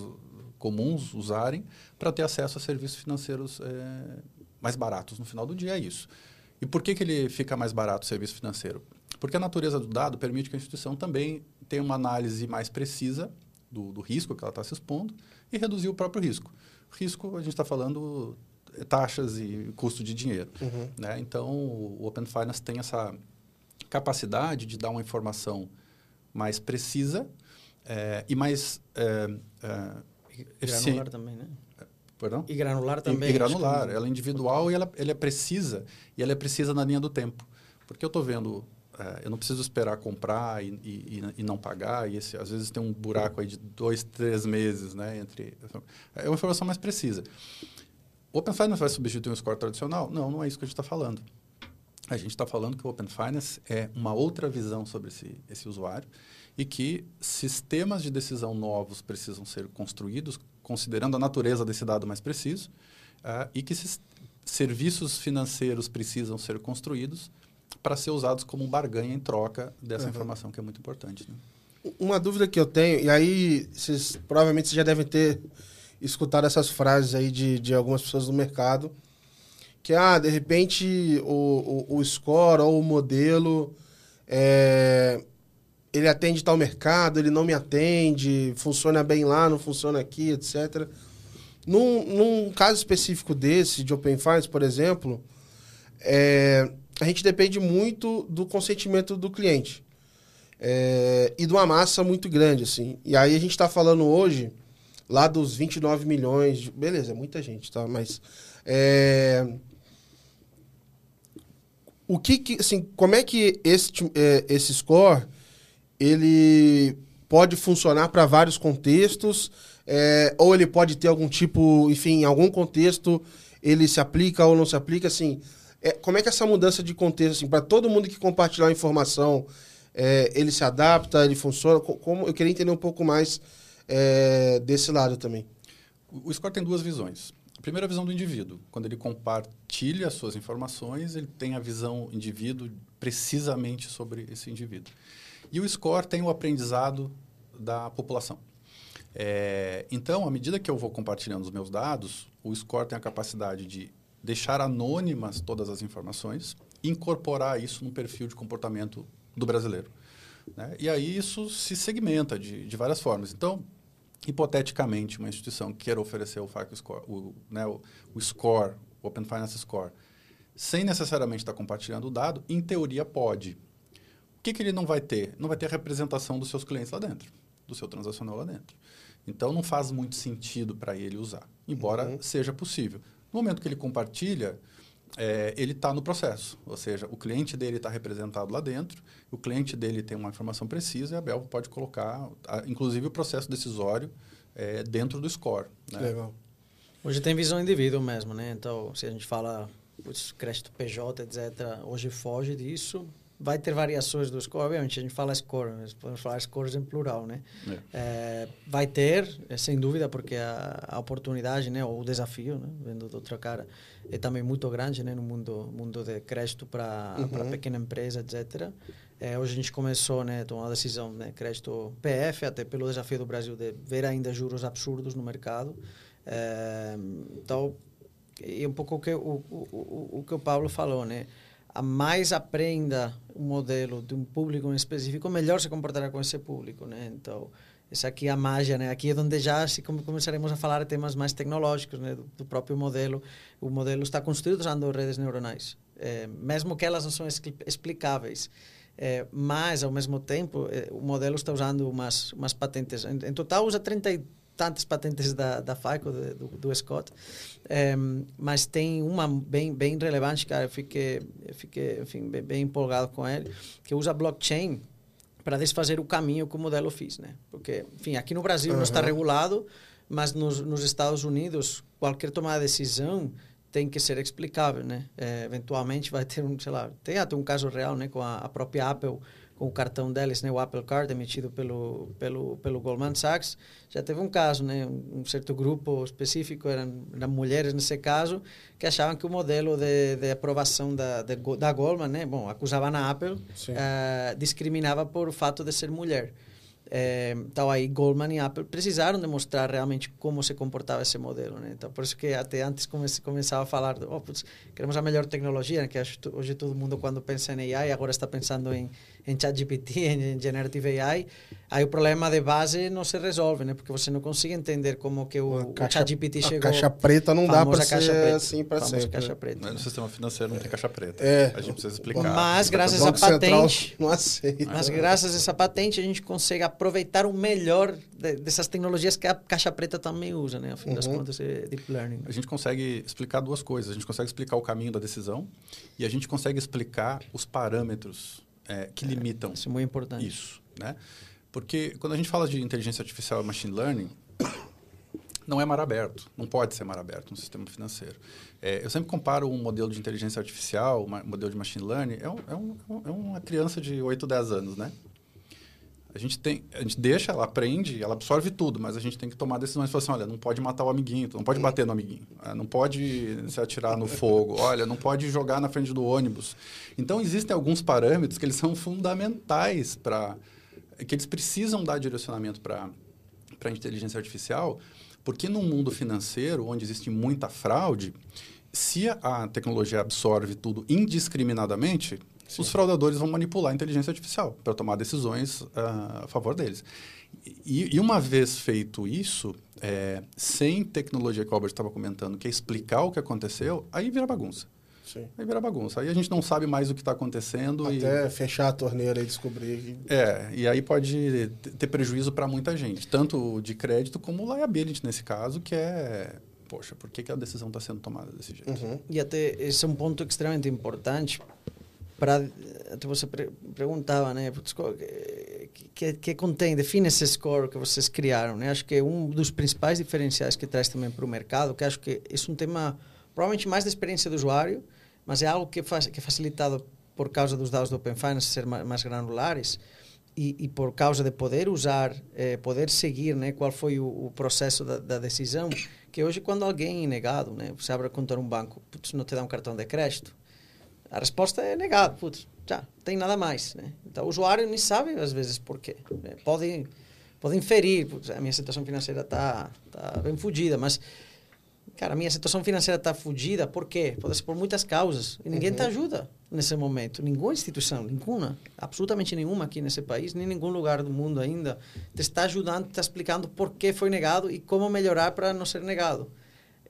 comuns usarem, para ter acesso a serviços financeiros é, mais baratos no final do dia, é isso. E por que, que ele fica mais barato o serviço financeiro? Porque a natureza do dado permite que a instituição também tenha uma análise mais precisa do, do risco que ela está se expondo e reduzir o próprio risco. Risco, a gente está falando é, taxas e custo de dinheiro. Uhum. Né? Então, o Open Finance tem essa capacidade de dar uma informação mais precisa é, e mais é, é, eficiente. também, né? Perdão? E granular também. E, e granular. Ela é individual e ela, ela é precisa. E ela é precisa na linha do tempo. Porque eu estou vendo... É, eu não preciso esperar comprar e, e, e não pagar. E esse, às vezes tem um buraco aí de dois, três meses, né? Entre, é uma informação mais precisa. O Open Finance vai substituir um score tradicional? Não, não é isso que a gente está falando. A gente está falando que o Open Finance é uma outra visão sobre esse, esse usuário e que sistemas de decisão novos precisam ser construídos considerando a natureza desse dado mais preciso, uh, e que serviços financeiros precisam ser construídos para ser usados como um barganha em troca dessa uhum. informação que é muito importante. Né? Uma dúvida que eu tenho, e aí vocês provavelmente vocês já devem ter escutado essas frases aí de, de algumas pessoas do mercado, que, ah, de repente o, o, o score ou o modelo é, ele atende tal mercado, ele não me atende, funciona bem lá, não funciona aqui, etc. Num, num caso específico desse, de Open Finance, por exemplo, é, a gente depende muito do consentimento do cliente. É, e de uma massa muito grande, assim. E aí a gente está falando hoje, lá dos 29 milhões, de, beleza, é muita gente, tá? Mas... É, o que, que assim, como é que esse, esse score ele pode funcionar para vários contextos, é, ou ele pode ter algum tipo, enfim, em algum contexto ele se aplica ou não se aplica, assim, é, como é que essa mudança de contexto, assim, para todo mundo que compartilhar a informação, é, ele se adapta, ele funciona, como eu queria entender um pouco mais é, desse lado também. O score tem duas visões. A primeira visão do indivíduo. Quando ele compartilha as suas informações, ele tem a visão indivíduo precisamente sobre esse indivíduo. E o score tem o aprendizado da população. É, então, à medida que eu vou compartilhando os meus dados, o score tem a capacidade de deixar anônimas todas as informações, incorporar isso no perfil de comportamento do brasileiro. Né? E aí isso se segmenta de, de várias formas. Então, hipoteticamente, uma instituição que queira oferecer o FICO Score, o, né, o, o Score, o Open Finance Score, sem necessariamente estar compartilhando o dado, em teoria pode. O que, que ele não vai ter? Não vai ter a representação dos seus clientes lá dentro, do seu transacional lá dentro. Então, não faz muito sentido para ele usar, embora uhum. seja possível. No momento que ele compartilha, é, ele está no processo, ou seja, o cliente dele está representado lá dentro, o cliente dele tem uma informação precisa e a Belvo pode colocar, a, inclusive, o processo decisório é, dentro do score. Né? Legal. Hoje tem visão indivíduo mesmo, né? Então, se a gente fala crédito PJ, etc., hoje foge disso. Vai ter variações do score, obviamente, a gente fala score, podemos falar scores em plural, né? É. É, vai ter, é, sem dúvida, porque a, a oportunidade, né, ou o desafio, né, vendo de outra cara, é também muito grande né, no mundo mundo de crédito para uhum. pequena empresa, etc. É, hoje a gente começou né, a tomar uma decisão, né, crédito PF, até pelo desafio do Brasil de ver ainda juros absurdos no mercado. É, então, é um pouco o que o, o, o, o que o Paulo falou, né? Mais aprenda o modelo de um público em específico, melhor se comportará com esse público, né? Então, essa aqui é a mágia, né? Aqui é onde já se começaremos a falar temas mais tecnológicos, né? Do, do próprio modelo. O modelo está construído usando redes neuronais, é, mesmo que elas não são explicáveis. É, mas, ao mesmo tempo, é, o modelo está usando umas, umas patentes. Em, em total, usa 30 e tantas patentes da, da FICO, do, do Scott. É, mas tem uma bem, bem relevante, cara. Eu fiquei, eu fiquei enfim, bem, bem empolgado com ele, que usa blockchain para desfazer o caminho que o modelo fez, né? Porque, enfim, aqui no Brasil uhum. não está regulado, mas nos, nos Estados Unidos, qualquer tomada de decisão tem que ser explicável, né? É, eventualmente vai ter um, sei lá, tem até um caso real, né, com a, a própria Apple o cartão deles, né, o Apple Card emitido pelo pelo pelo Goldman Sachs, já teve um caso, né, um, certo grupo específico eram, eram mulheres nesse caso que achavam que o modelo de, de aprovação da de, da Goldman, né, bom, acusavam a Apple, uh, discriminava por o fato de ser mulher. É, então aí Goldman e Apple precisaram demonstrar realmente como se comportava esse modelo, né? Então por isso que até antes comece, começava a falar, oh, putz, queremos a melhor tecnologia, né? que hoje todo mundo quando pensa em AI agora está pensando em em ChatGPT, em Generative AI, aí o problema de base não se resolve, né? Porque você não consegue entender como que o, o ChatGPT chegou. A caixa preta não dá para ser preta, assim para sempre. Caixa preta. Mas no sistema financeiro não tem caixa preta. É. A gente precisa explicar. Mas graças à patente, não aceita. Mas graças a essa patente a gente consegue aproveitar o melhor de, dessas tecnologias que a caixa preta também usa, né? Afinal uhum. das contas, é deep learning. A gente consegue explicar duas coisas. A gente consegue explicar o caminho da decisão e a gente consegue explicar os parâmetros é, que é, limitam isso é muito importante. isso. Né? Porque quando a gente fala de inteligência artificial e machine learning, não é mar aberto, não pode ser mar aberto no sistema financeiro. É, eu sempre comparo um modelo de inteligência artificial, um modelo de machine learning, é, um, é, um, é uma criança de 8, 10 anos, né? A gente, tem, a gente deixa, ela aprende, ela absorve tudo, mas a gente tem que tomar decisões. Falar assim, olha, não pode matar o amiguinho, não pode bater no amiguinho, ah, não pode se atirar no fogo, olha, não pode jogar na frente do ônibus. Então, existem alguns parâmetros que eles são fundamentais para... que eles precisam dar direcionamento para a inteligência artificial, porque no mundo financeiro, onde existe muita fraude, se a tecnologia absorve tudo indiscriminadamente, Sim. os fraudadores vão manipular a inteligência artificial para tomar decisões uh, a favor deles. E, e, uma vez feito isso, é, sem tecnologia que o Albert estava comentando, que é explicar o que aconteceu, aí vira bagunça. Sim. Aí vira bagunça. Aí a gente não sabe mais o que está acontecendo. Até e... fechar a torneira e descobrir. É, e aí pode ter prejuízo para muita gente, tanto de crédito como liability nesse caso, que é poxa, por que, que a decisão está sendo tomada desse jeito? Uhum. E até esse é um ponto extremamente importante, para você perguntava né que, que contém define esse score que vocês criaram né acho que é um dos principais diferenciais que traz também para o mercado que acho que é um tema provavelmente mais da experiência do usuário mas é algo que faz que é facilitado por causa dos dados do Open Finance ser mais, mais granulares e, e, por causa de poder usar eh, poder seguir né qual foi o, o processo da, da, decisão que hoje quando alguém é negado né você abre a conta num banco putz, não te dá um cartão de crédito a resposta é negado. Putz, já, não tem nada mais, né? Então, o usuário nem sabe, às vezes, por quê. Né? Pode, pode inferir, a minha situação financeira está tá bem fodida, mas cara, a minha situação financeira está fodida, por quê? Pode ser por muitas causas. E ninguém uhum. te ajuda nesse momento. Nenhuma instituição, nenhuma, absolutamente nenhuma aqui nesse país, nem em nenhum lugar do mundo ainda, te está ajudando, te está explicando por que foi negado e como melhorar para não ser negado.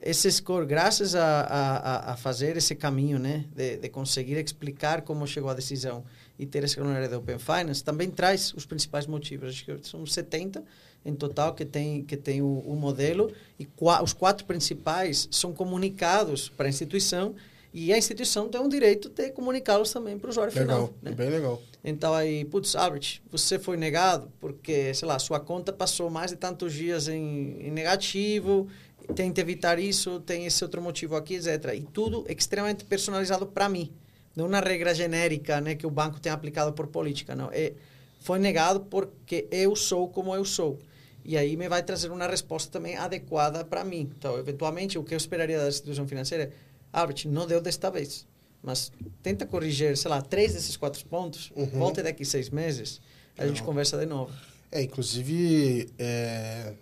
Esse score, graças a, a, a fazer esse caminho, né, de, de conseguir explicar como chegou a decisão e ter esse honorário de Open Finance, também traz os principais motivos. Acho que são 70 em total que tem que tem o, o modelo e qua, os quatro principais são comunicados para a instituição e a instituição tem o direito de comunicá-los também para o usuário legal, final. Né? Bem legal. Então aí, putz, Albert, você foi negado porque, sei lá, sua conta passou mais de tantos dias em, em negativo, tente evitar isso, tem esse outro motivo aqui, etc. E tudo extremamente personalizado para mim. Não uma regra genérica né, que o banco tem aplicado por política, não. É, foi negado porque eu sou como eu sou. E aí me vai trazer uma resposta também adequada para mim. Então, eventualmente, o que eu esperaria da instituição financeira é, Albert, não deu desta vez, mas tenta corrigir, sei lá, três desses quatro pontos, uhum. volte daqui seis meses, a não. gente conversa de novo. É, inclusive, é,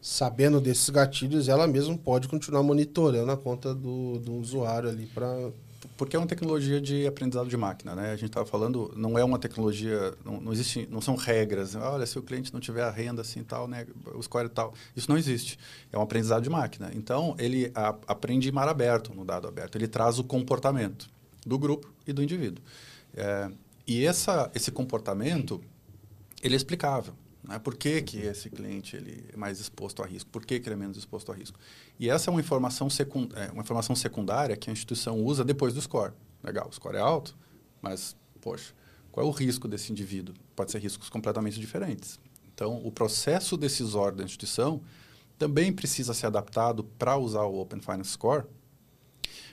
sabendo desses gatilhos, ela mesma pode continuar monitorando a conta do, do usuário ali para porque é uma tecnologia de aprendizado de máquina, né? A gente estava falando, não é uma tecnologia, não, não, existe, não são regras. Olha, se o cliente não tiver a renda assim tal, né, o score tal, isso não existe. É um aprendizado de máquina. Então ele a, aprende em mar aberto, no dado aberto. Ele traz o comportamento do grupo e do indivíduo. É, e essa, esse comportamento ele é explicável. Né? Por que, que esse cliente ele é mais exposto a risco? Por que, que ele é menos exposto a risco? E essa é uma informação, secund é, uma informação secundária que a instituição usa depois do score. Legal, o score é alto, mas, poxa, qual é o risco desse indivíduo? Pode ser riscos completamente diferentes. Então, o processo decisório da instituição também precisa ser adaptado para usar o Open Finance Score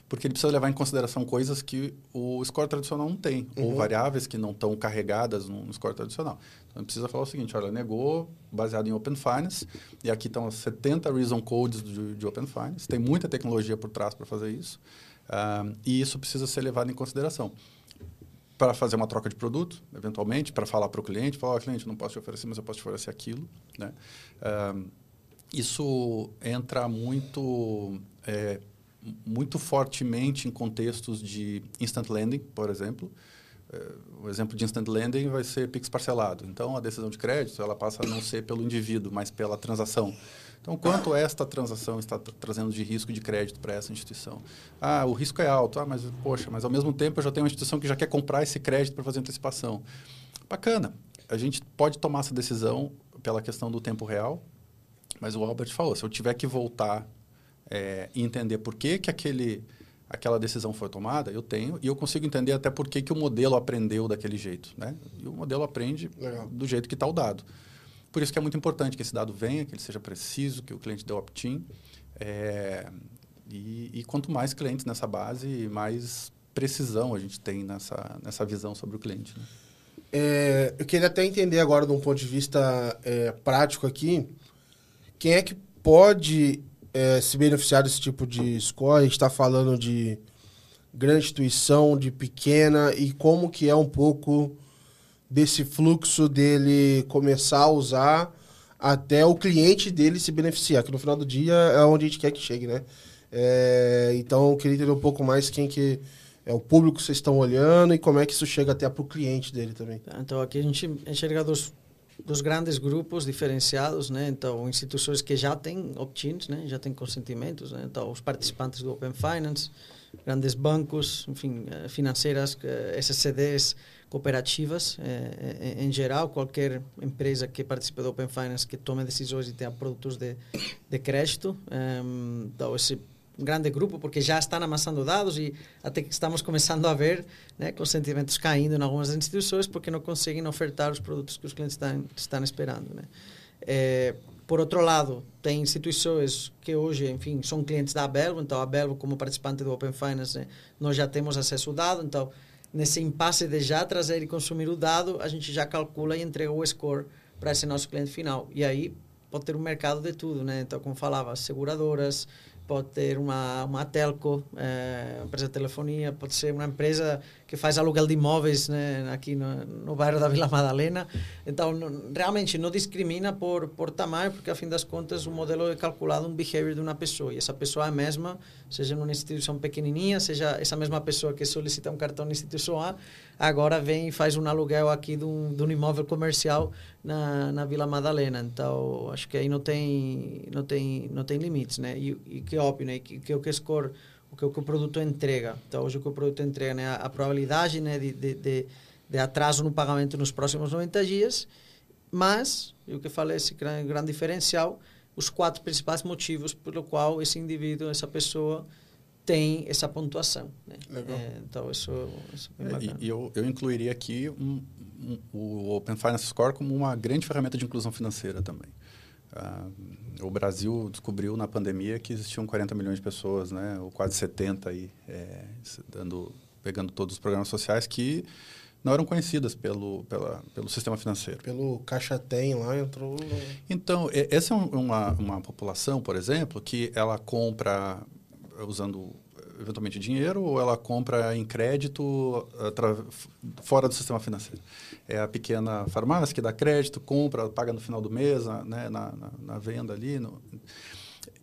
porque ele precisa levar em consideração coisas que o score tradicional não tem, uhum. ou variáveis que não estão carregadas no, score tradicional. Então, ele precisa falar o seguinte, olha, negou baseado em Open Finance, e aqui estão 70 reason codes de, de Open Finance, tem muita tecnologia por trás para fazer isso, uh, e isso precisa ser levado em consideração. Para fazer uma troca de produto, eventualmente, para falar para o cliente, falar, oh, cliente, não posso te oferecer, mas eu posso te oferecer aquilo. Né? Uh, isso entra muito... É, muito fortemente em contextos de instant lending, por exemplo. É, o exemplo de instant lending vai ser Pix parcelado. Então, a decisão de crédito ela passa a não ser pelo indivíduo, mas pela transação. Então, quanto esta transação está trazendo de risco de crédito para essa instituição? Ah, o risco é alto. Ah, mas, poxa, mas ao mesmo tempo eu já tenho uma instituição que já quer comprar esse crédito para fazer antecipação. Bacana. A gente pode tomar essa decisão pela questão do tempo real, mas o Albert falou, se eu tiver que voltar é, e entender por que, que aquele, aquela decisão foi tomada, eu tenho, e eu consigo entender até por que, que o modelo aprendeu daquele jeito. Né? E o modelo aprende Legal. do jeito que está o dado. Por isso que é muito importante que esse dado venha, que ele seja preciso, que o cliente dê opt-in. É, e, e, quanto mais clientes nessa base, mais precisão a gente tem nessa, nessa visão sobre o cliente. Né? É, eu queria até entender agora, de um ponto de vista é, prático aqui, quem é que pode é, se beneficiar desse tipo de score? A gente está falando de grande instituição, de pequena, e como que é um pouco desse fluxo dele começar a usar até o cliente dele se beneficiar, que no final do dia é onde a gente quer que chegue, né? É, então, eu queria entender um pouco mais quem que é o público que vocês estão olhando e como é que isso chega até para o cliente dele também. Então, aqui a gente enxerga dos dos grandes grupos diferenciados, né? Então, instituições que já têm opt-ins, né? Já têm consentimentos, né? Então, os participantes do Open Finance, grandes bancos, enfim, eh, financeiras, eh, SCDs, cooperativas, eh, em geral, qualquer empresa que participe do Open Finance, que tome decisões e tenha produtos de, de crédito. Então, esse grande grupo, porque já estão amassando dados e até que estamos começando a ver né, caindo em algumas instituições porque não conseguem ofertar os produtos que os clientes estão, estão esperando. Né? É, por outro lado, tem instituições que hoje, enfim, são clientes da Abelvo, então a Abelvo, como participante do Open Finance, né, nós já temos acesso ao dado, então nesse impasse de já trazer e consumir o dado, a gente já calcula e entrega o score para esse nosso cliente final. E aí pode ter um mercado de tudo, né? Então, como falava, seguradoras, pode ter uma, uma telco, é, empresa de telefonia, pode ser uma empresa que faz aluguel de imóveis né, aqui no, no bairro da Vila Madalena. Então, não, realmente não discrimina por, por tamanho, porque, a fim das contas, o modelo é calculado um behavior de uma pessoa. E essa pessoa é a mesma, seja numa instituição pequenininha, seja essa mesma pessoa que solicita um cartão na instituição A, agora vem e faz um aluguel aqui de um, de um imóvel comercial na, na Vila Madalena. Então, acho que aí não tem, não tem, não tem limites, né? E, e que óbvio, né? Que, que o que score o que o, que o produto entrega. Então, hoje o que o produto entrega, né? A, a probabilidade né? de, de, de, de, atraso no pagamento nos próximos 90 dias, mas, o que falei, esse grande, grande diferencial, os quatro principais motivos pelo qual esse indivíduo, essa pessoa, tem essa pontuação. Né? É, então, isso, isso é bem é, E eu, eu incluiria aqui um, um, o Open Finance Score como uma grande ferramenta de inclusão financeira também. Uh, o Brasil descobriu na pandemia que existiam 40 milhões de pessoas, né, ou quase 70 aí, é, dando, pegando todos os programas sociais que não eram conhecidas pelo, pela, pelo sistema financeiro. Pelo Caixa Tem lá entrou... Então, essa é uma, uma população, por exemplo, que ela compra usando eventualmente dinheiro ou ela compra em crédito fora do sistema financeiro. É a pequena farmácia que dá crédito, compra, paga no final do mês, né, na, na, na venda ali. No...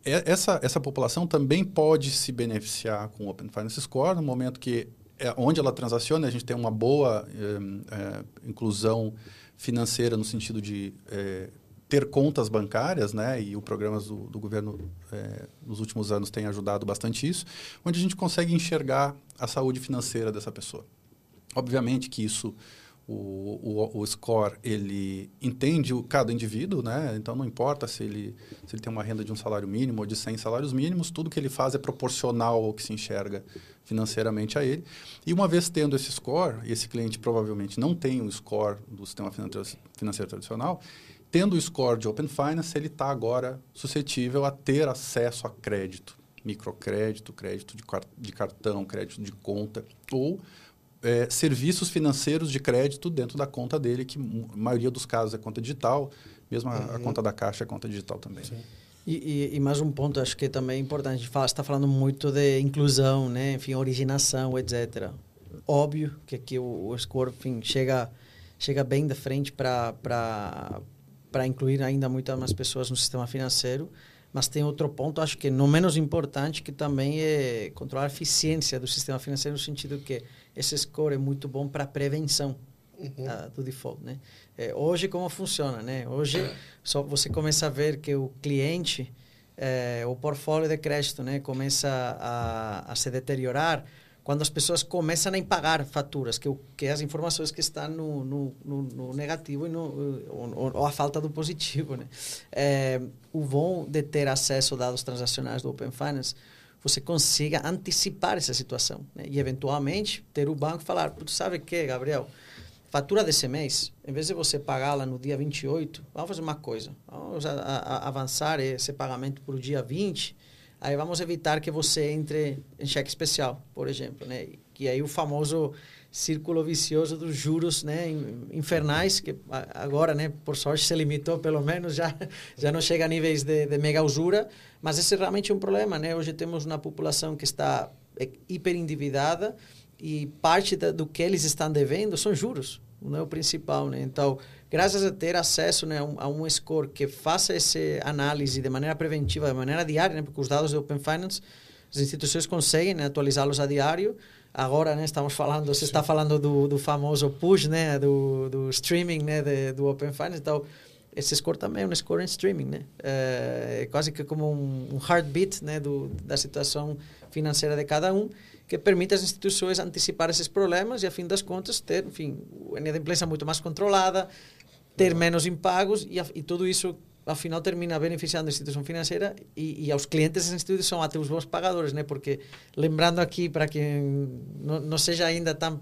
Essa, essa população também pode se beneficiar com o Open Finance Score no momento que é onde ela transaciona, a gente tem uma boa é, é, inclusão financeira no sentido de é, ter contas bancárias, né, e o programas do, do governo é, nos últimos anos tem ajudado bastante isso, onde a gente consegue enxergar a saúde financeira dessa pessoa. Obviamente que isso o, o, o, score ele entende o, cada indivíduo, né? Então não importa se ele se ele tem uma renda de um salário mínimo ou de 100 salários mínimos, tudo que ele faz é proporcional ao que se enxerga financeiramente a ele. E uma vez tendo esse score, e esse cliente provavelmente não tem o score do sistema financeiro tradicional, Tendo o score de Open Finance, ele está agora suscetível a ter acesso a crédito, microcrédito, crédito de, de cartão, crédito de conta, ou é, serviços financeiros de crédito dentro da conta dele, que a maioria dos casos é conta digital, mesmo a, uhum. a conta da Caixa é conta digital também. E, e, e, mais um ponto, acho que também é importante, a gente está falando muito de inclusão, né? enfim, originação, etc. Óbvio que aqui o, o score enfim, chega, chega bem da frente para para incluir ainda muitas mais pessoas no sistema financeiro. Mas tem outro ponto, acho que não menos importante, que também é controlar a eficiência do sistema financeiro, no sentido que esse score é muito bom para a prevenção uhum. uh, do default. Né? É, hoje, como funciona? Né? Hoje, só você começa a ver que o cliente, é, o portfólio de crédito, né, começa a, a se deteriorar quando as pessoas começam a pagar faturas, que, que as informações que estão no, no, no, no negativo e no, ou, ou, a falta do positivo. Né? É, o bom de ter acesso a dados transacionais do Open Finance, você consiga antecipar essa situação. Né? E, eventualmente, ter o banco falar, sabe o que, Gabriel? Fatura desse mês, em vez de você pagá-la no dia 28, vamos fazer uma coisa. Vamos a, a, avançar esse pagamento para o dia 20 Aí vamos evitar que você entre em cheque especial, por exemplo, né? Que aí o famoso círculo vicioso dos juros, né, infernais, que agora, né, por sorte se limitou pelo menos, já já não chega a níveis de, de mega usura, mas esse é realmente um problema, né? Hoje temos uma população que está hiperendividada e parte da, do que eles estão devendo são juros, não é o principal, né? Então, graças a ter acesso né, a um score que faça essa análise de maneira preventiva, de maneira diária, né, porque os dados do Open Finance, as instituições conseguem né, atualizá-los a diário. Agora, né, estamos falando, você Sim. está falando do, do famoso push, né, do, do streaming, né, de, do Open Finance. Então, esse score também é um score em streaming, né? É quase que como um, um heartbeat, né, do, da situação financeira de cada um que permite às instituições antecipar esses problemas e, a fim das contas, ter, enfim, a inadimplência muito mais controlada, ter menos impagos e, e tudo isso afinal termina beneficiando a instituição financeira e, e aos clientes dessa instituição, até os bons pagadores, né? Porque lembrando aqui para quem não, não seja ainda tão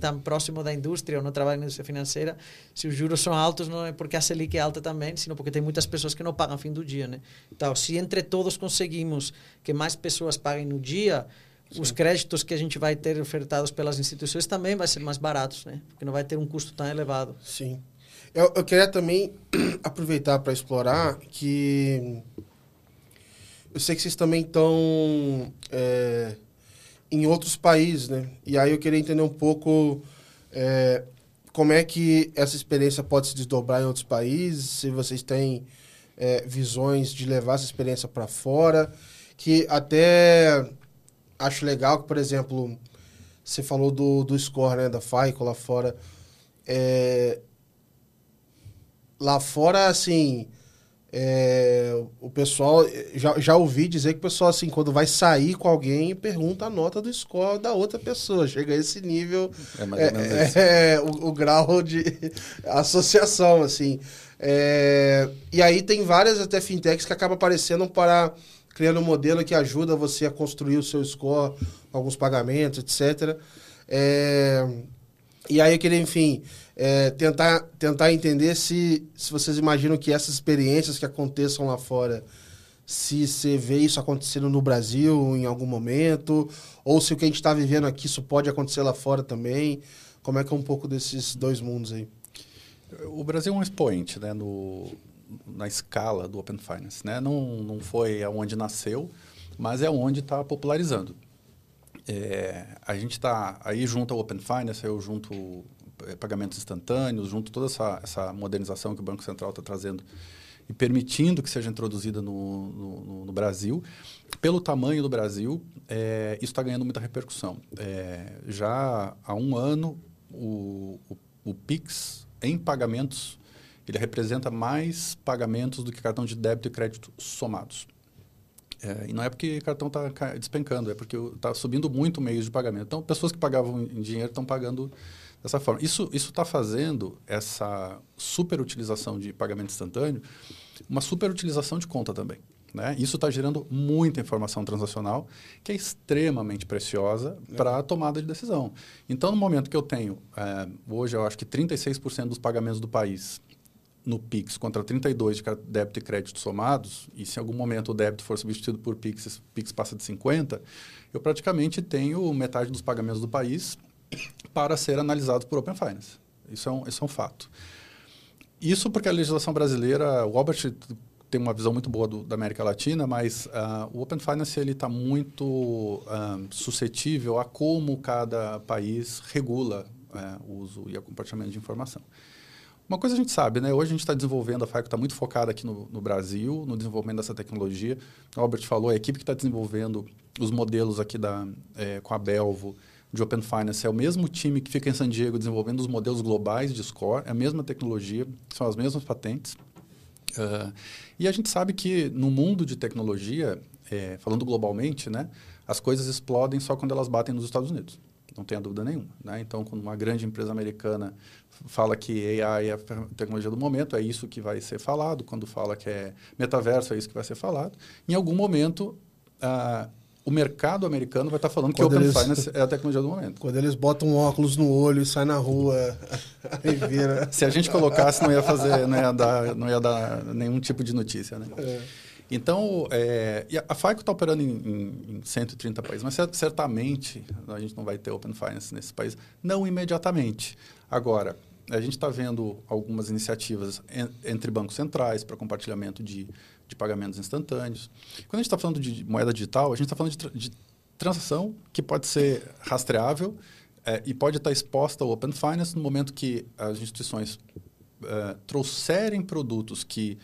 tão próximo da indústria ou não trabalha na indústria financeira, se os juros são altos não é porque a Selic é alta também, sino porque tem muitas pessoas que não pagam no fim do dia, né? Então, se entre todos conseguimos que mais pessoas paguem no dia, Sim. os créditos que a gente vai ter ofertados pelas instituições também vai ser mais baratos, né? Porque não vai ter um custo tão elevado. Sim. Eu, eu queria também aproveitar para explorar que eu sei que vocês também estão é, em outros países, né? E aí eu queria entender um pouco é, como é que essa experiência pode se desdobrar em outros países, se vocês têm é, visões de levar essa experiência para fora, que até acho legal que, por exemplo, você falou do, do score, né, da FICO lá fora. É, lá fora, assim, é, o pessoal, já, já ouvi dizer que o pessoal, assim, quando vai sair com alguém, pergunta a nota do score da outra pessoa. Chega a esse nível, É mais ou menos é, é, o, o grau de associação, assim. É, e aí tem várias até fintechs que acabam aparecendo para criando um modelo que ajuda você a construir o seu score, alguns pagamentos, etc. É, e aí queria, enfim, é, tentar, tentar entender se, se vocês imaginam que essas experiências que aconteçam lá fora, se você vê isso acontecendo no Brasil em algum momento, ou se o que a gente está vivendo aqui, isso pode acontecer lá fora também. Como é que é um pouco desses dois mundos aí? O Brasil é um expoente né, no, na escala do Open Finance. Né? Não, não foi aonde nasceu, mas é onde está popularizando. É, a gente está aí junto ao Open Finance, eu junto pagamentos instantâneos, junto toda essa, essa modernização que o Banco Central está trazendo e permitindo que seja introduzida no, no, no Brasil. Pelo tamanho do Brasil, é, isso está ganhando muita repercussão. É, já há um ano, o, o, o PIX em pagamentos, ele representa mais pagamentos do que cartão de débito e crédito somados. É, e não é porque o cartão está despencando, é porque está subindo muito o meio de pagamento. Então, pessoas que pagavam em dinheiro estão pagando dessa forma. Isso está fazendo essa superutilização de pagamento instantâneo uma superutilização de conta também. Né? Isso está gerando muita informação transacional que é extremamente preciosa é. para a tomada de decisão. Então, no momento que eu tenho, é, hoje eu acho que 36% dos pagamentos do país no Pix contra 32 de débito e crédito somados, e se em algum momento o débito for substituído por Pix, Pix passa de 50, eu praticamente tenho metade dos pagamentos do país para ser analisados por Open Finance. Isso é um, isso é um fato. Isso porque a legislação brasileira, o Albert tem uma visão muito boa do, da América Latina, mas uh, o Open Finance ele está muito uh, suscetível a como cada país regula uh, o uso e o compartilhamento de informação. Uma coisa a gente sabe, né? Hoje a gente está desenvolvendo, a FAICO está muito focada aqui no, no, Brasil, no desenvolvimento dessa tecnologia. O Albert falou, a equipe que está desenvolvendo os modelos aqui da, é, com a Belvo de Open Finance é o mesmo time que fica em San Diego desenvolvendo os modelos globais de score, é a mesma tecnologia, são as mesmas patentes. Uh, e a gente sabe que no mundo de tecnologia, é, falando globalmente, né, as coisas explodem só quando elas batem nos Estados Unidos. Não tenha dúvida nenhuma. Né? Então, quando uma grande empresa americana fala que AI é a tecnologia do momento, é isso que vai ser falado. Quando fala que é metaverso, é isso que vai ser falado. Em algum momento, uh, o mercado americano vai estar falando quando que Open eles, Finance é a tecnologia do momento. Quando eles botam um óculos no olho e saem na rua, aí vira. Se a gente colocasse, não ia fazer, não ia dar, não ia dar nenhum tipo de notícia, né? É. Então, é, a FICO está operando em, em, em, 130 países, mas certamente a gente não vai ter Open Finance nesse país, não imediatamente. Agora, a gente está vendo algumas iniciativas en, entre bancos centrais para compartilhamento de, de pagamentos instantâneos. Quando a gente está falando de moeda digital, a gente está falando de, de, transação que pode ser rastreável é, e pode estar tá exposta ao Open Finance no momento que as instituições é, trouxerem produtos que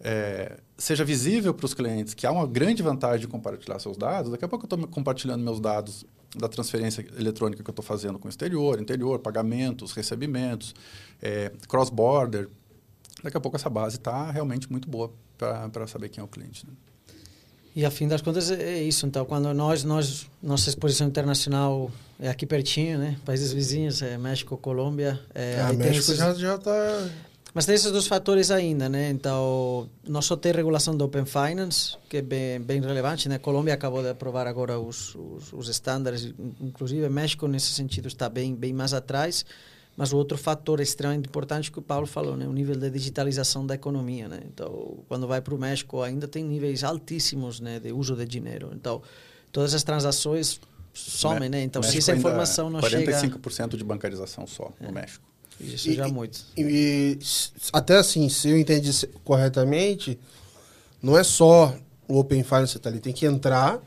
é, seja visível para os clientes que há uma grande vantagem de compartilhar seus dados. Daqui a pouco eu estou compartilhando meus dados da transferência eletrônica que eu estou fazendo com o exterior, interior, pagamentos, recebimentos, é, cross-border. Daqui a pouco essa base está realmente muito boa para saber quem é o cliente. Né? E a fim das contas é isso. Então, quando nós, nós nossa exposição internacional é aqui pertinho, né? Países vizinhos, é México, Colômbia. É, ah, México esses... já está... Mas tem esses dois fatores ainda, né? Então, não só tem regulação do Open Finance, que é bem, bem relevante, né? Colômbia acabou de aprovar agora os, os, os estándares, inclusive México nesse sentido está bem, bem mais atrás. Mas o outro fator extremamente importante que o Paulo falou, né, o nível de digitalização da economia, né? Então, quando vai para o México, ainda tem níveis altíssimos, né, de uso de dinheiro. Então, todas as transações somem, né? Então, se essa informação não 45% chega 45% de bancarização só é. no México. Isso e, já é muito. E, e, até assim, se eu entendi corretamente, não é só o Open Finance está ali, tem que entrar,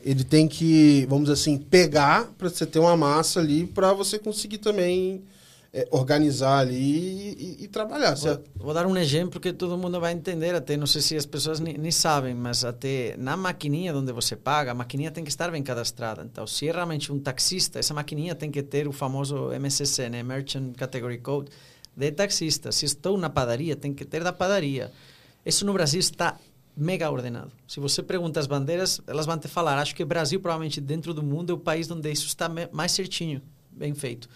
ele tem que, vamos dizer assim, pegar para você ter uma massa ali para você conseguir também é, organizar ali e, e, e trabalhar. Vou, vou, dar um exemplo que todo mundo vai entender, até não sei se as pessoas nem, sabem, mas até na maquininha onde você paga, a maquininha tem que estar bem cadastrada. Então, se é realmente um taxista, essa maquininha tem que ter o famoso MCC, né? Merchant Category Code, de taxista. Se estou na padaria, tem que ter da padaria. Isso no Brasil está mega ordenado. Se você pergunta as bandeiras, elas vão te falar. Acho que o Brasil, provavelmente, dentro do mundo, é o país onde isso está mais certinho, bem feito.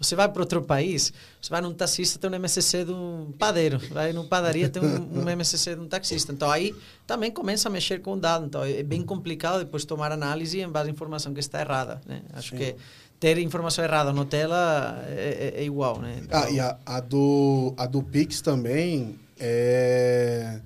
Você vai para outro país, você vai num taxista, tem um MSC de um padeiro. Vai numa padaria, tem um, um MSC de um taxista. Então, aí também começa a mexer com o dado. Então, é bem complicado depois tomar análise em base à informação que está errada. Né? Acho Sim. que ter informação errada no tela é, é, é igual, né? Então... Ah, e a, a, do, a do Pix também é,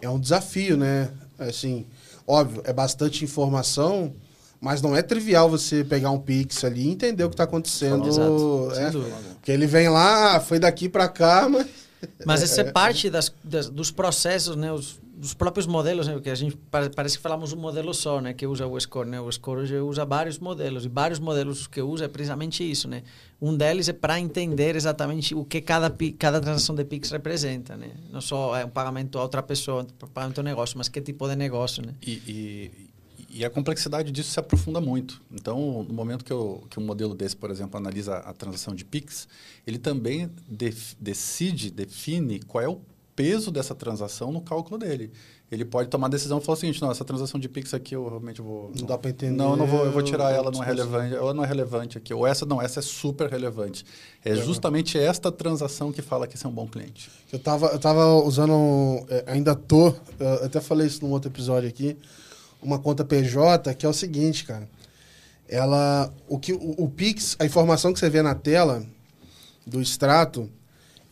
é um desafio, né? Assim, óbvio, é bastante informação, mas não é trivial você pegar um Pix ali e entender o que está acontecendo. Exato. É, porque ele vem lá, foi daqui para cá, mas... Mas essa é parte das, das, dos processos, né? Os, dos próprios modelos, né? Porque a gente parece que falamos um modelo só, né? Que usa o Score, né? O Score hoje usa vários modelos e vários modelos que usa é precisamente isso, né? Um deles é para entender exatamente o que cada cada transação de Pix representa, né? Não só é um pagamento a outra pessoa, um pagamento a um negócio, mas que tipo de negócio, né? E, e, e, a complexidade disso se aprofunda muito. Então, no momento que, eu, que um modelo desse, por exemplo, analisa a transação de Pix, ele também def, decide, define qual é o peso dessa transação no cálculo dele. Ele pode tomar a decisão e falar o seguinte, não, essa transação de Pix aqui eu realmente vou... Não dá para entender. Não, eu não vou, eu vou tirar ela, não é relevante, ou não é relevante aqui. Ou essa não, essa é super relevante. É, é. justamente esta transação que fala que esse é um bom cliente. Eu estava eu tava usando, é, ainda tô, até falei isso num outro episódio aqui, uma conta PJ, que é o seguinte, cara. Ela, o, que, o, o Pix, a informação que você vê na tela do extrato,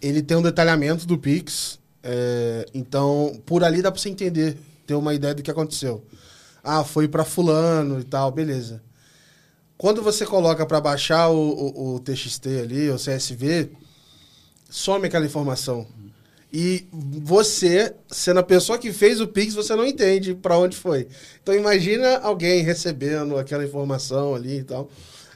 ele tem um detalhamento do Pix, é, então, por ali dá pra você entender, ter uma ideia do que aconteceu. Ah, foi para fulano e tal, beleza. Quando você coloca para baixar o, o, o, TXT ali, o CSV, some aquela informação. E você, sendo a pessoa que fez o Pix, você não entende para onde foi. Então imagina alguém recebendo aquela informação ali e tal.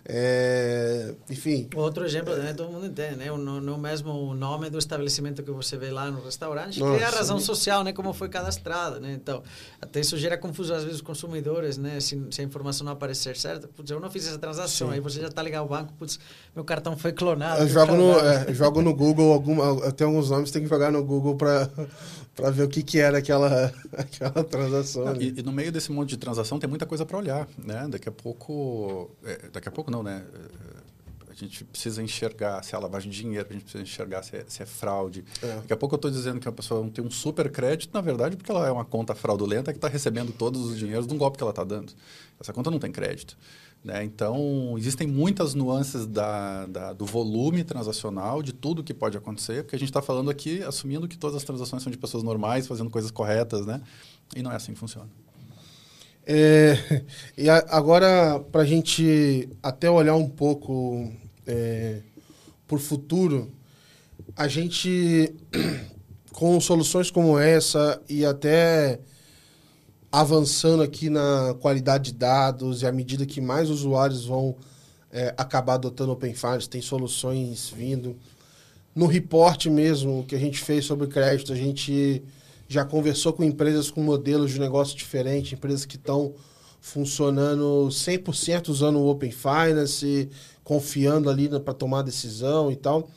É, enfim. Outro exemplo, né, todo mundo entende, né? No, no mesmo nome do estabelecimento que você vê lá no restaurante, Nossa, cria a razão social, né? Como foi cadastrado, né? Então, até isso gera confusão às vezes os consumidores, né? Se, se a informação não aparecer certa, putz, eu não fiz essa transação, sim. aí você já está ligado ao banco, putz, meu cartão foi clonado. Eu jogo no, é, jogo no Google, alguma, tem alguns nomes, tem que jogar no Google para para ver o que, que era aquela, aquela transação. Não, e, e, no meio desse monte de transação tem muita coisa para olhar, né? Daqui a pouco, é, daqui a pouco não, né? A gente precisa enxergar se é lavagem de dinheiro, a gente precisa enxergar se é, se é fraude. É. Daqui a pouco eu estou dizendo que a pessoa tem um super crédito, na verdade, porque ela é uma conta fraudulenta que está recebendo todos os dinheiros de um golpe que ela está dando. Essa conta não tem crédito. Né? Então, existem muitas nuances da, da, do volume transacional, de tudo que pode acontecer, porque a gente está falando aqui assumindo que todas as transações são de pessoas normais, fazendo coisas corretas, né? e não é assim que funciona. É, e a, agora, para a gente até olhar um pouco é, para o futuro, a gente, com soluções como essa e até avançando aqui na qualidade de dados e à medida que mais usuários vão é, acabar adotando Open Finance, tem soluções vindo. No report mesmo que a gente fez sobre crédito, a gente já conversou com empresas com modelos de negócio diferentes, empresas que estão funcionando 100% usando o Open Finance, confiando ali para tomar decisão e tal.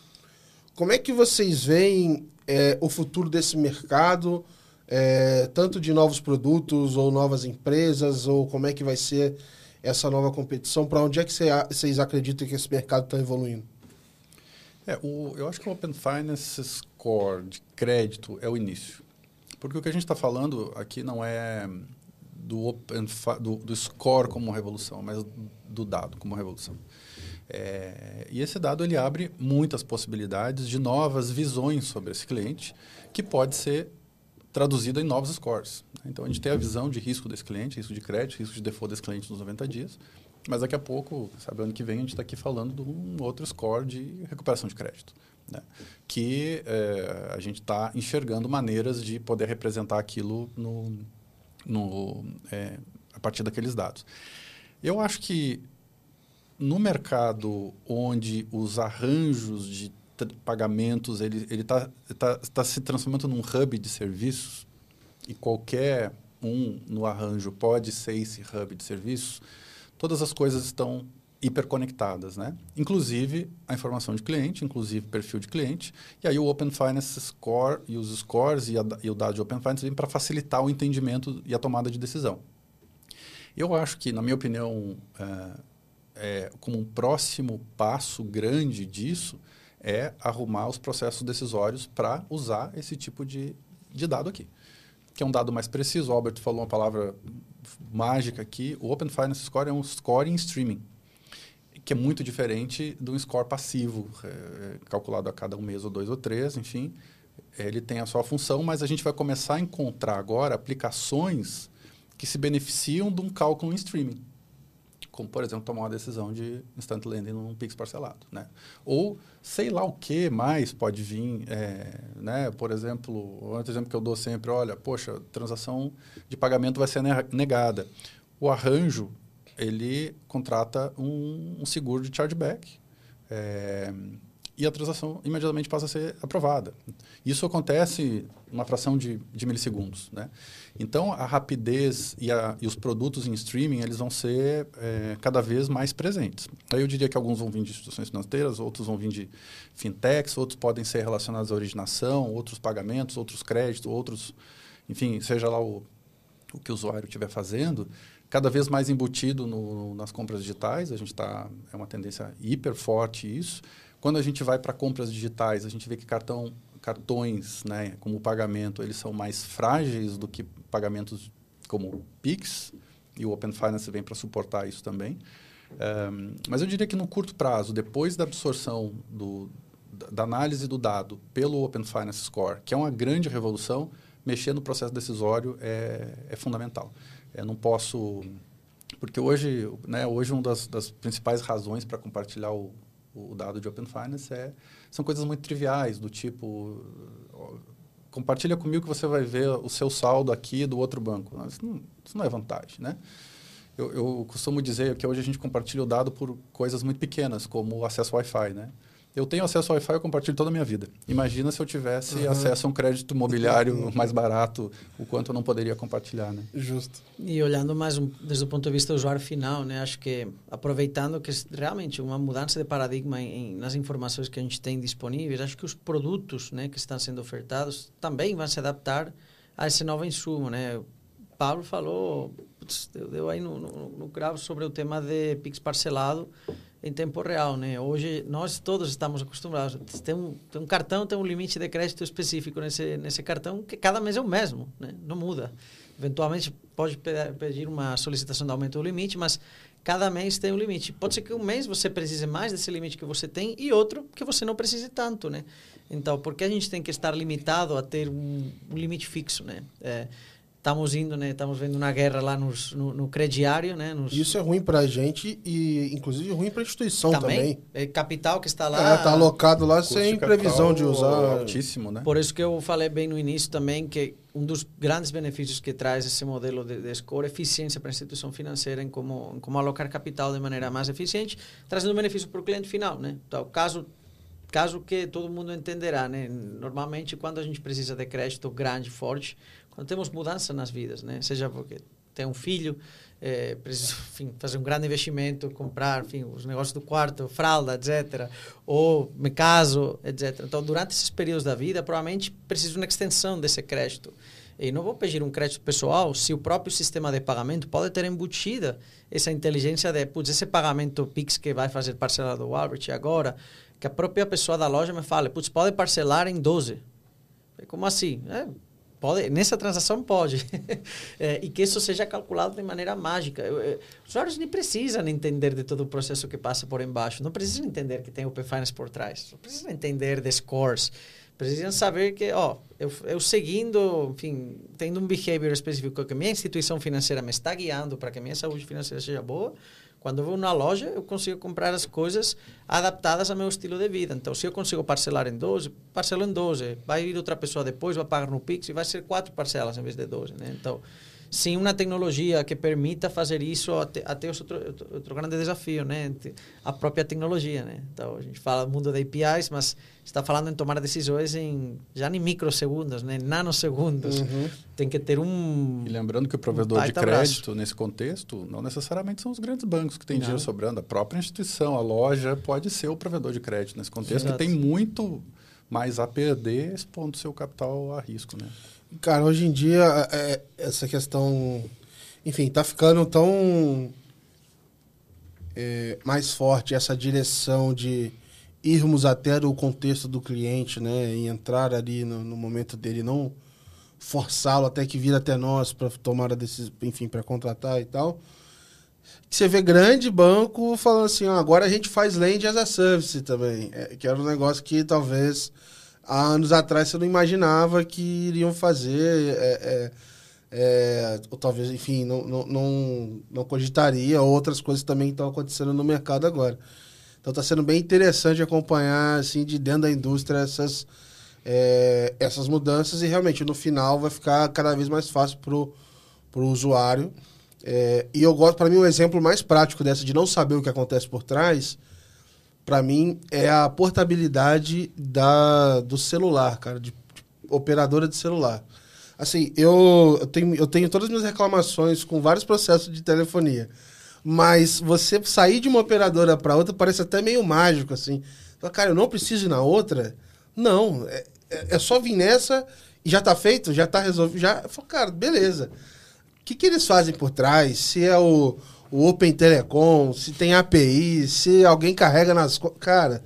Como é que vocês veem é, o futuro desse mercado? É, tanto de novos produtos ou novas empresas, ou como é que vai ser essa nova competição? Para onde é que vocês acreditam que esse mercado está evoluindo? É, o, eu acho que o Open Finance Score de crédito é o início. Porque o que a gente está falando aqui não é do, open, do, do, score como revolução, mas do dado como revolução. É, e esse dado ele abre muitas possibilidades de novas visões sobre esse cliente, que pode ser traduzida em novos scores. Então, a gente tem a visão de risco desse cliente, risco de crédito, risco de default desse cliente nos 90 dias. Mas daqui a pouco, sabe, ano que vem, a gente está aqui falando de um outro score de recuperação de crédito. Né? Que é, a gente está enxergando maneiras de poder representar aquilo no, no, é, a partir daqueles dados. Eu acho que no mercado onde os arranjos de pagamentos ele está tá, tá se transformando num hub de serviços e qualquer um no arranjo pode ser esse hub de serviços, todas as coisas estão hiperconectadas, né? Inclusive a informação de cliente, inclusive perfil de cliente. E aí o Open Finance Score e os scores e, a, e o dado de Open Finance vêm para facilitar o entendimento e a tomada de decisão. Eu acho que, na minha opinião, é, é, como um próximo passo grande disso, é arrumar os processos decisórios para usar esse tipo de, de dado aqui. Que é um dado mais preciso. O Albert falou uma palavra mágica aqui. O Open Finance Score é um score em streaming, que é muito diferente do score passivo, é, calculado a cada um mês ou dois ou três, enfim. Ele tem a sua função, mas a gente vai começar a encontrar agora aplicações que se beneficiam de um cálculo em streaming. Como, por exemplo, tomar uma decisão de instant lending num Pix parcelado. Né? Ou sei lá o que mais pode vir. É, né? Por exemplo, outro exemplo que eu dou sempre, olha, poxa, transação de pagamento vai ser negada. O arranjo, ele contrata um, um seguro de chargeback. É, e a transação imediatamente passa a ser aprovada. Isso acontece numa fração de, de milissegundos. Né? Então, a rapidez e, a, e, os produtos em streaming eles vão ser é, cada vez mais presentes. Aí eu diria que alguns vão vir de instituições financeiras, outros vão vir de fintechs, outros podem ser relacionados à originação, outros pagamentos, outros créditos, outros... Enfim, seja lá o, o que o usuário estiver fazendo, cada vez mais embutido no, nas compras digitais. A gente está... É uma tendência hiper forte isso. Quando a gente vai para compras digitais, a gente vê que cartão, cartões, né, como pagamento, eles são mais frágeis do que pagamentos como Pix, e o Open Finance vem para suportar isso também. Um, mas eu diria que no curto prazo, depois da absorção do, da análise do dado pelo Open Finance Score, que é uma grande revolução, mexer no processo decisório é, é fundamental. Eu não posso... Porque hoje, né, hoje uma das, das principais razões para compartilhar o, o dado de Open Finance é, são coisas muito triviais, do tipo, compartilha comigo que você vai ver o seu saldo aqui do outro banco. Isso não, isso não é vantagem, né? Eu, eu, costumo dizer que hoje a gente compartilha o dado por coisas muito pequenas, como acesso Wi-Fi, né? Eu tenho acesso ao Wi-Fi, eu compartilho toda a minha vida. Imagina se eu tivesse uhum. acesso a um crédito imobiliário uhum. mais barato, o quanto eu não poderia compartilhar, né? Justo. E olhando mais um, desde o ponto de vista do usuário final, né? Acho que aproveitando que realmente uma mudança de paradigma em, em, nas informações que a gente tem disponíveis, acho que os produtos, né, que estão sendo ofertados também vão se adaptar a esse novo insumo, né? O Paulo falou, putz, deu, deu aí no, no, no gravo sobre o tema de Pix parcelado em tempo real, né? Hoje nós todos estamos acostumados. Tem um, tem um cartão, tem um limite de crédito específico nesse nesse cartão que cada mês é o mesmo, né? Não muda. Eventualmente pode pedir uma solicitação de aumento do limite, mas cada mês tem um limite. Pode ser que um mês você precise mais desse limite que você tem e outro que você não precise tanto, né? Então, por que a gente tem que estar limitado a ter um, um limite fixo, né? É, estamos indo, né? Estamos vendo uma guerra lá nos, no, no crediário, né? Nos... Isso é ruim para a gente e, inclusive, ruim para a instituição também. também. É capital que está lá. Está é, alocado lá sem previsão de usar. Altíssimo, né? Por isso que eu falei bem no início também que um dos grandes benefícios que traz esse modelo de, de score é eficiência para a instituição financeira em como, em como alocar capital de maneira mais eficiente, trazendo benefício para o cliente final, né? Então, caso caso que todo mundo entenderá, né? Normalmente, quando a gente precisa de crédito grande, forte, quando temos mudança nas vidas, né? Seja porque tem um filho, é, enfim, fazer um grande investimento, comprar enfim, os negócios do quarto, fralda, etc. Ou me caso, etc. Então, durante esses períodos da vida, provavelmente preciso de uma extensão desse crédito. E não vou pedir um crédito pessoal se o próprio sistema de pagamento pode ter embutida essa inteligência de, putz, esse pagamento Pix que vai fazer parcela do Albert agora, que a própria pessoa da loja me fale, putz, pode parcelar em 12. Como assim? É, Pode, nessa transação pode. é, e que isso seja calculado de maneira mágica. Eu, eu, os usuários nem precisam entender de todo o processo que passa por embaixo. Não precisam entender que tem o P-Finance por trás. Não precisam entender de scores. Precisam saber que, ó, eu, eu seguindo, enfim, tendo um behavior específico que a minha instituição financeira me está guiando para que a minha saúde financeira seja boa, quando eu vou na loja, eu consigo comprar as coisas adaptadas ao meu estilo de vida. Então, se eu consigo parcelar em 12, parcelo em 12. Vai vir outra pessoa depois, vai pagar no Pix e vai ser quatro parcelas em vez de 12. Né? Então, sem uma tecnologia que permita fazer isso, até, até outro, outro grande desafio, né? A própria tecnologia, né? Então, a gente fala do mundo de APIs, mas está falando em tomar decisões em já em microsegundos, né? Nanosegundos. Uhum. Tem que ter um... E lembrando que o provedor um de crédito, braço. nesse contexto, não necessariamente são os grandes bancos que têm não. dinheiro sobrando. A própria instituição, a loja, pode ser o provedor de crédito nesse contexto, Exato. que tem muito mais a perder expondo seu capital a risco, né? Cara, hoje em dia, é, é, essa questão, enfim, tá ficando tão é, mais forte essa direção de irmos até o contexto do cliente, né? E entrar ali no, no momento dele, não forçá-lo até que vir até nós para tomar a decisão, enfim, para contratar e tal. Você vê grande banco falando assim, ó, agora a gente faz land as a service também, é, que era um negócio que talvez há anos atrás você não imaginava que iriam fazer, é, é, é, ou talvez, enfim, não, não, não, não cogitaria outras coisas também que estão acontecendo no mercado agora. Então está sendo bem interessante acompanhar, assim, de dentro da indústria essas, é, essas mudanças e realmente no final vai ficar cada vez mais fácil para o usuário. É, e eu gosto, para mim, um exemplo mais prático dessa de não saber o que acontece por trás para mim, é a portabilidade da, do celular, cara, de, de operadora de celular. Assim, eu, eu, tenho, eu tenho todas as minhas reclamações com vários processos de telefonia. Mas você sair de uma operadora para outra parece até meio mágico, assim. Cara, eu não preciso ir na outra? Não, é, é, é só vir nessa e já tá feito, já tá resolvido. Já, eu cara, beleza. O que, que eles fazem por trás? Se é o o Open Telecom, se tem API, se alguém carrega nas. Cara.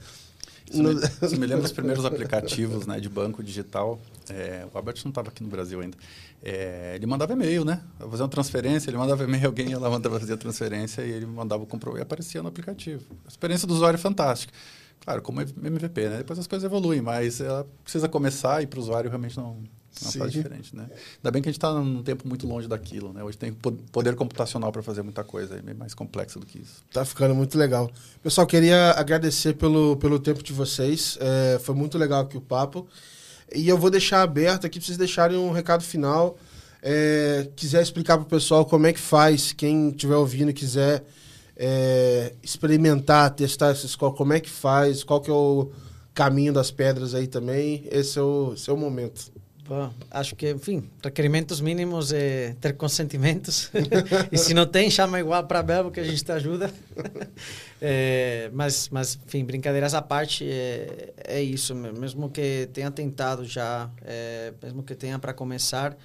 Você me, me lembra dos primeiros aplicativos né, de banco digital. É, o Albert não estava aqui no Brasil ainda. É, ele mandava e-mail, né? Fazer uma transferência, ele mandava e-mail, alguém ia lá mandava fazer a transferência e ele mandava o comprovante e aparecia no aplicativo. A experiência do usuário é fantástica. Claro, como MVP, né? Depois as coisas evoluem, mas ela precisa começar e para o usuário realmente não, uma Sim. diferente, né? Ainda bem que a gente está num tempo muito longe daquilo, né? Hoje tem poder computacional para fazer muita coisa, é mais complexo do que isso. Tá ficando muito legal. Pessoal, queria agradecer pelo, pelo tempo de vocês. É, foi muito legal aqui o papo. E eu vou deixar aberto aqui para vocês deixarem um recado final. É, quiser explicar para o pessoal como é que faz, quem estiver ouvindo quiser é, experimentar, testar essa escola, como é que faz, qual que é o caminho das pedras aí também, esse é o, esse é momento. Acho que, enfim, requerimentos mínimos é ter consentimentos. e se não tem, chama igual para a Belbo que a gente te ajuda. é, mas, mas, enfim, brincadeiras à parte, é, é isso. Mesmo que tenha tentado já, é, mesmo que tenha para começar,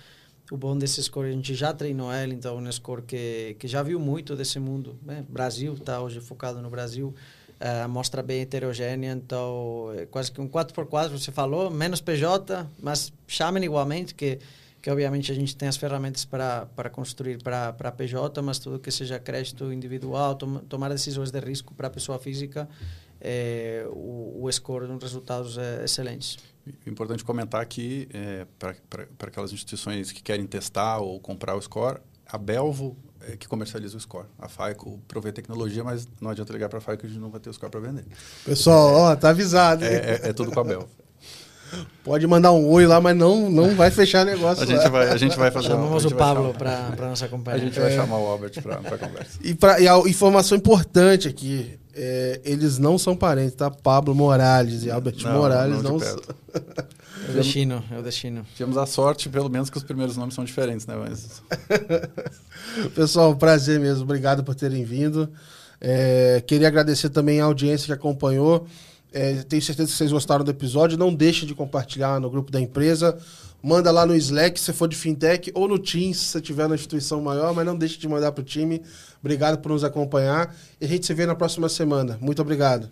o bom desse score, a gente já treinou ele, então, um score que, que já viu muito desse mundo. Né? Brasil, está hoje focado no Brasil a amostra bem heterogênea, então é quase que um 4x4, você falou, menos PJ, mas chamem igualmente, que, que obviamente a gente tem as ferramentas para, construir para, PJ, mas tudo que seja crédito individual, tom, tomar decisões de risco para a pessoa física, é, o, o score uns resultados é, excelentes. Importante comentar aqui, é, para aquelas instituições que querem testar ou comprar o score, a Belvo é, que comercializa o score. A FICO provê tecnologia, mas não adianta ligar para a FICO que a gente não vai ter o score para vender. Pessoal, ó, tá avisado. É, é, é, tudo com a Bel. Pode mandar um oi lá, mas não, não vai fechar negócio. a, gente vai, a gente vai fazer Chamamos o Pablo para nossa companhia. A gente vai é. chamar o Albert para a conversa. E, pra, e a informação importante aqui: é, eles não são parentes, tá? Pablo Morales e Albert não, Morales não, não são. É o destino, é o destino. Tivemos a sorte, pelo menos, que os primeiros nomes são diferentes, né? Mas... Pessoal, prazer mesmo. Obrigado por terem vindo. É, queria agradecer também a audiência que acompanhou. É, tenho certeza que vocês gostaram do episódio. Não deixe de compartilhar no grupo da empresa. Manda lá no Slack, se for de fintech, ou no Teams, se tiver na instituição maior, mas não deixe de mandar para o time. Obrigado por nos acompanhar. E a gente se vê na próxima semana. Muito obrigado.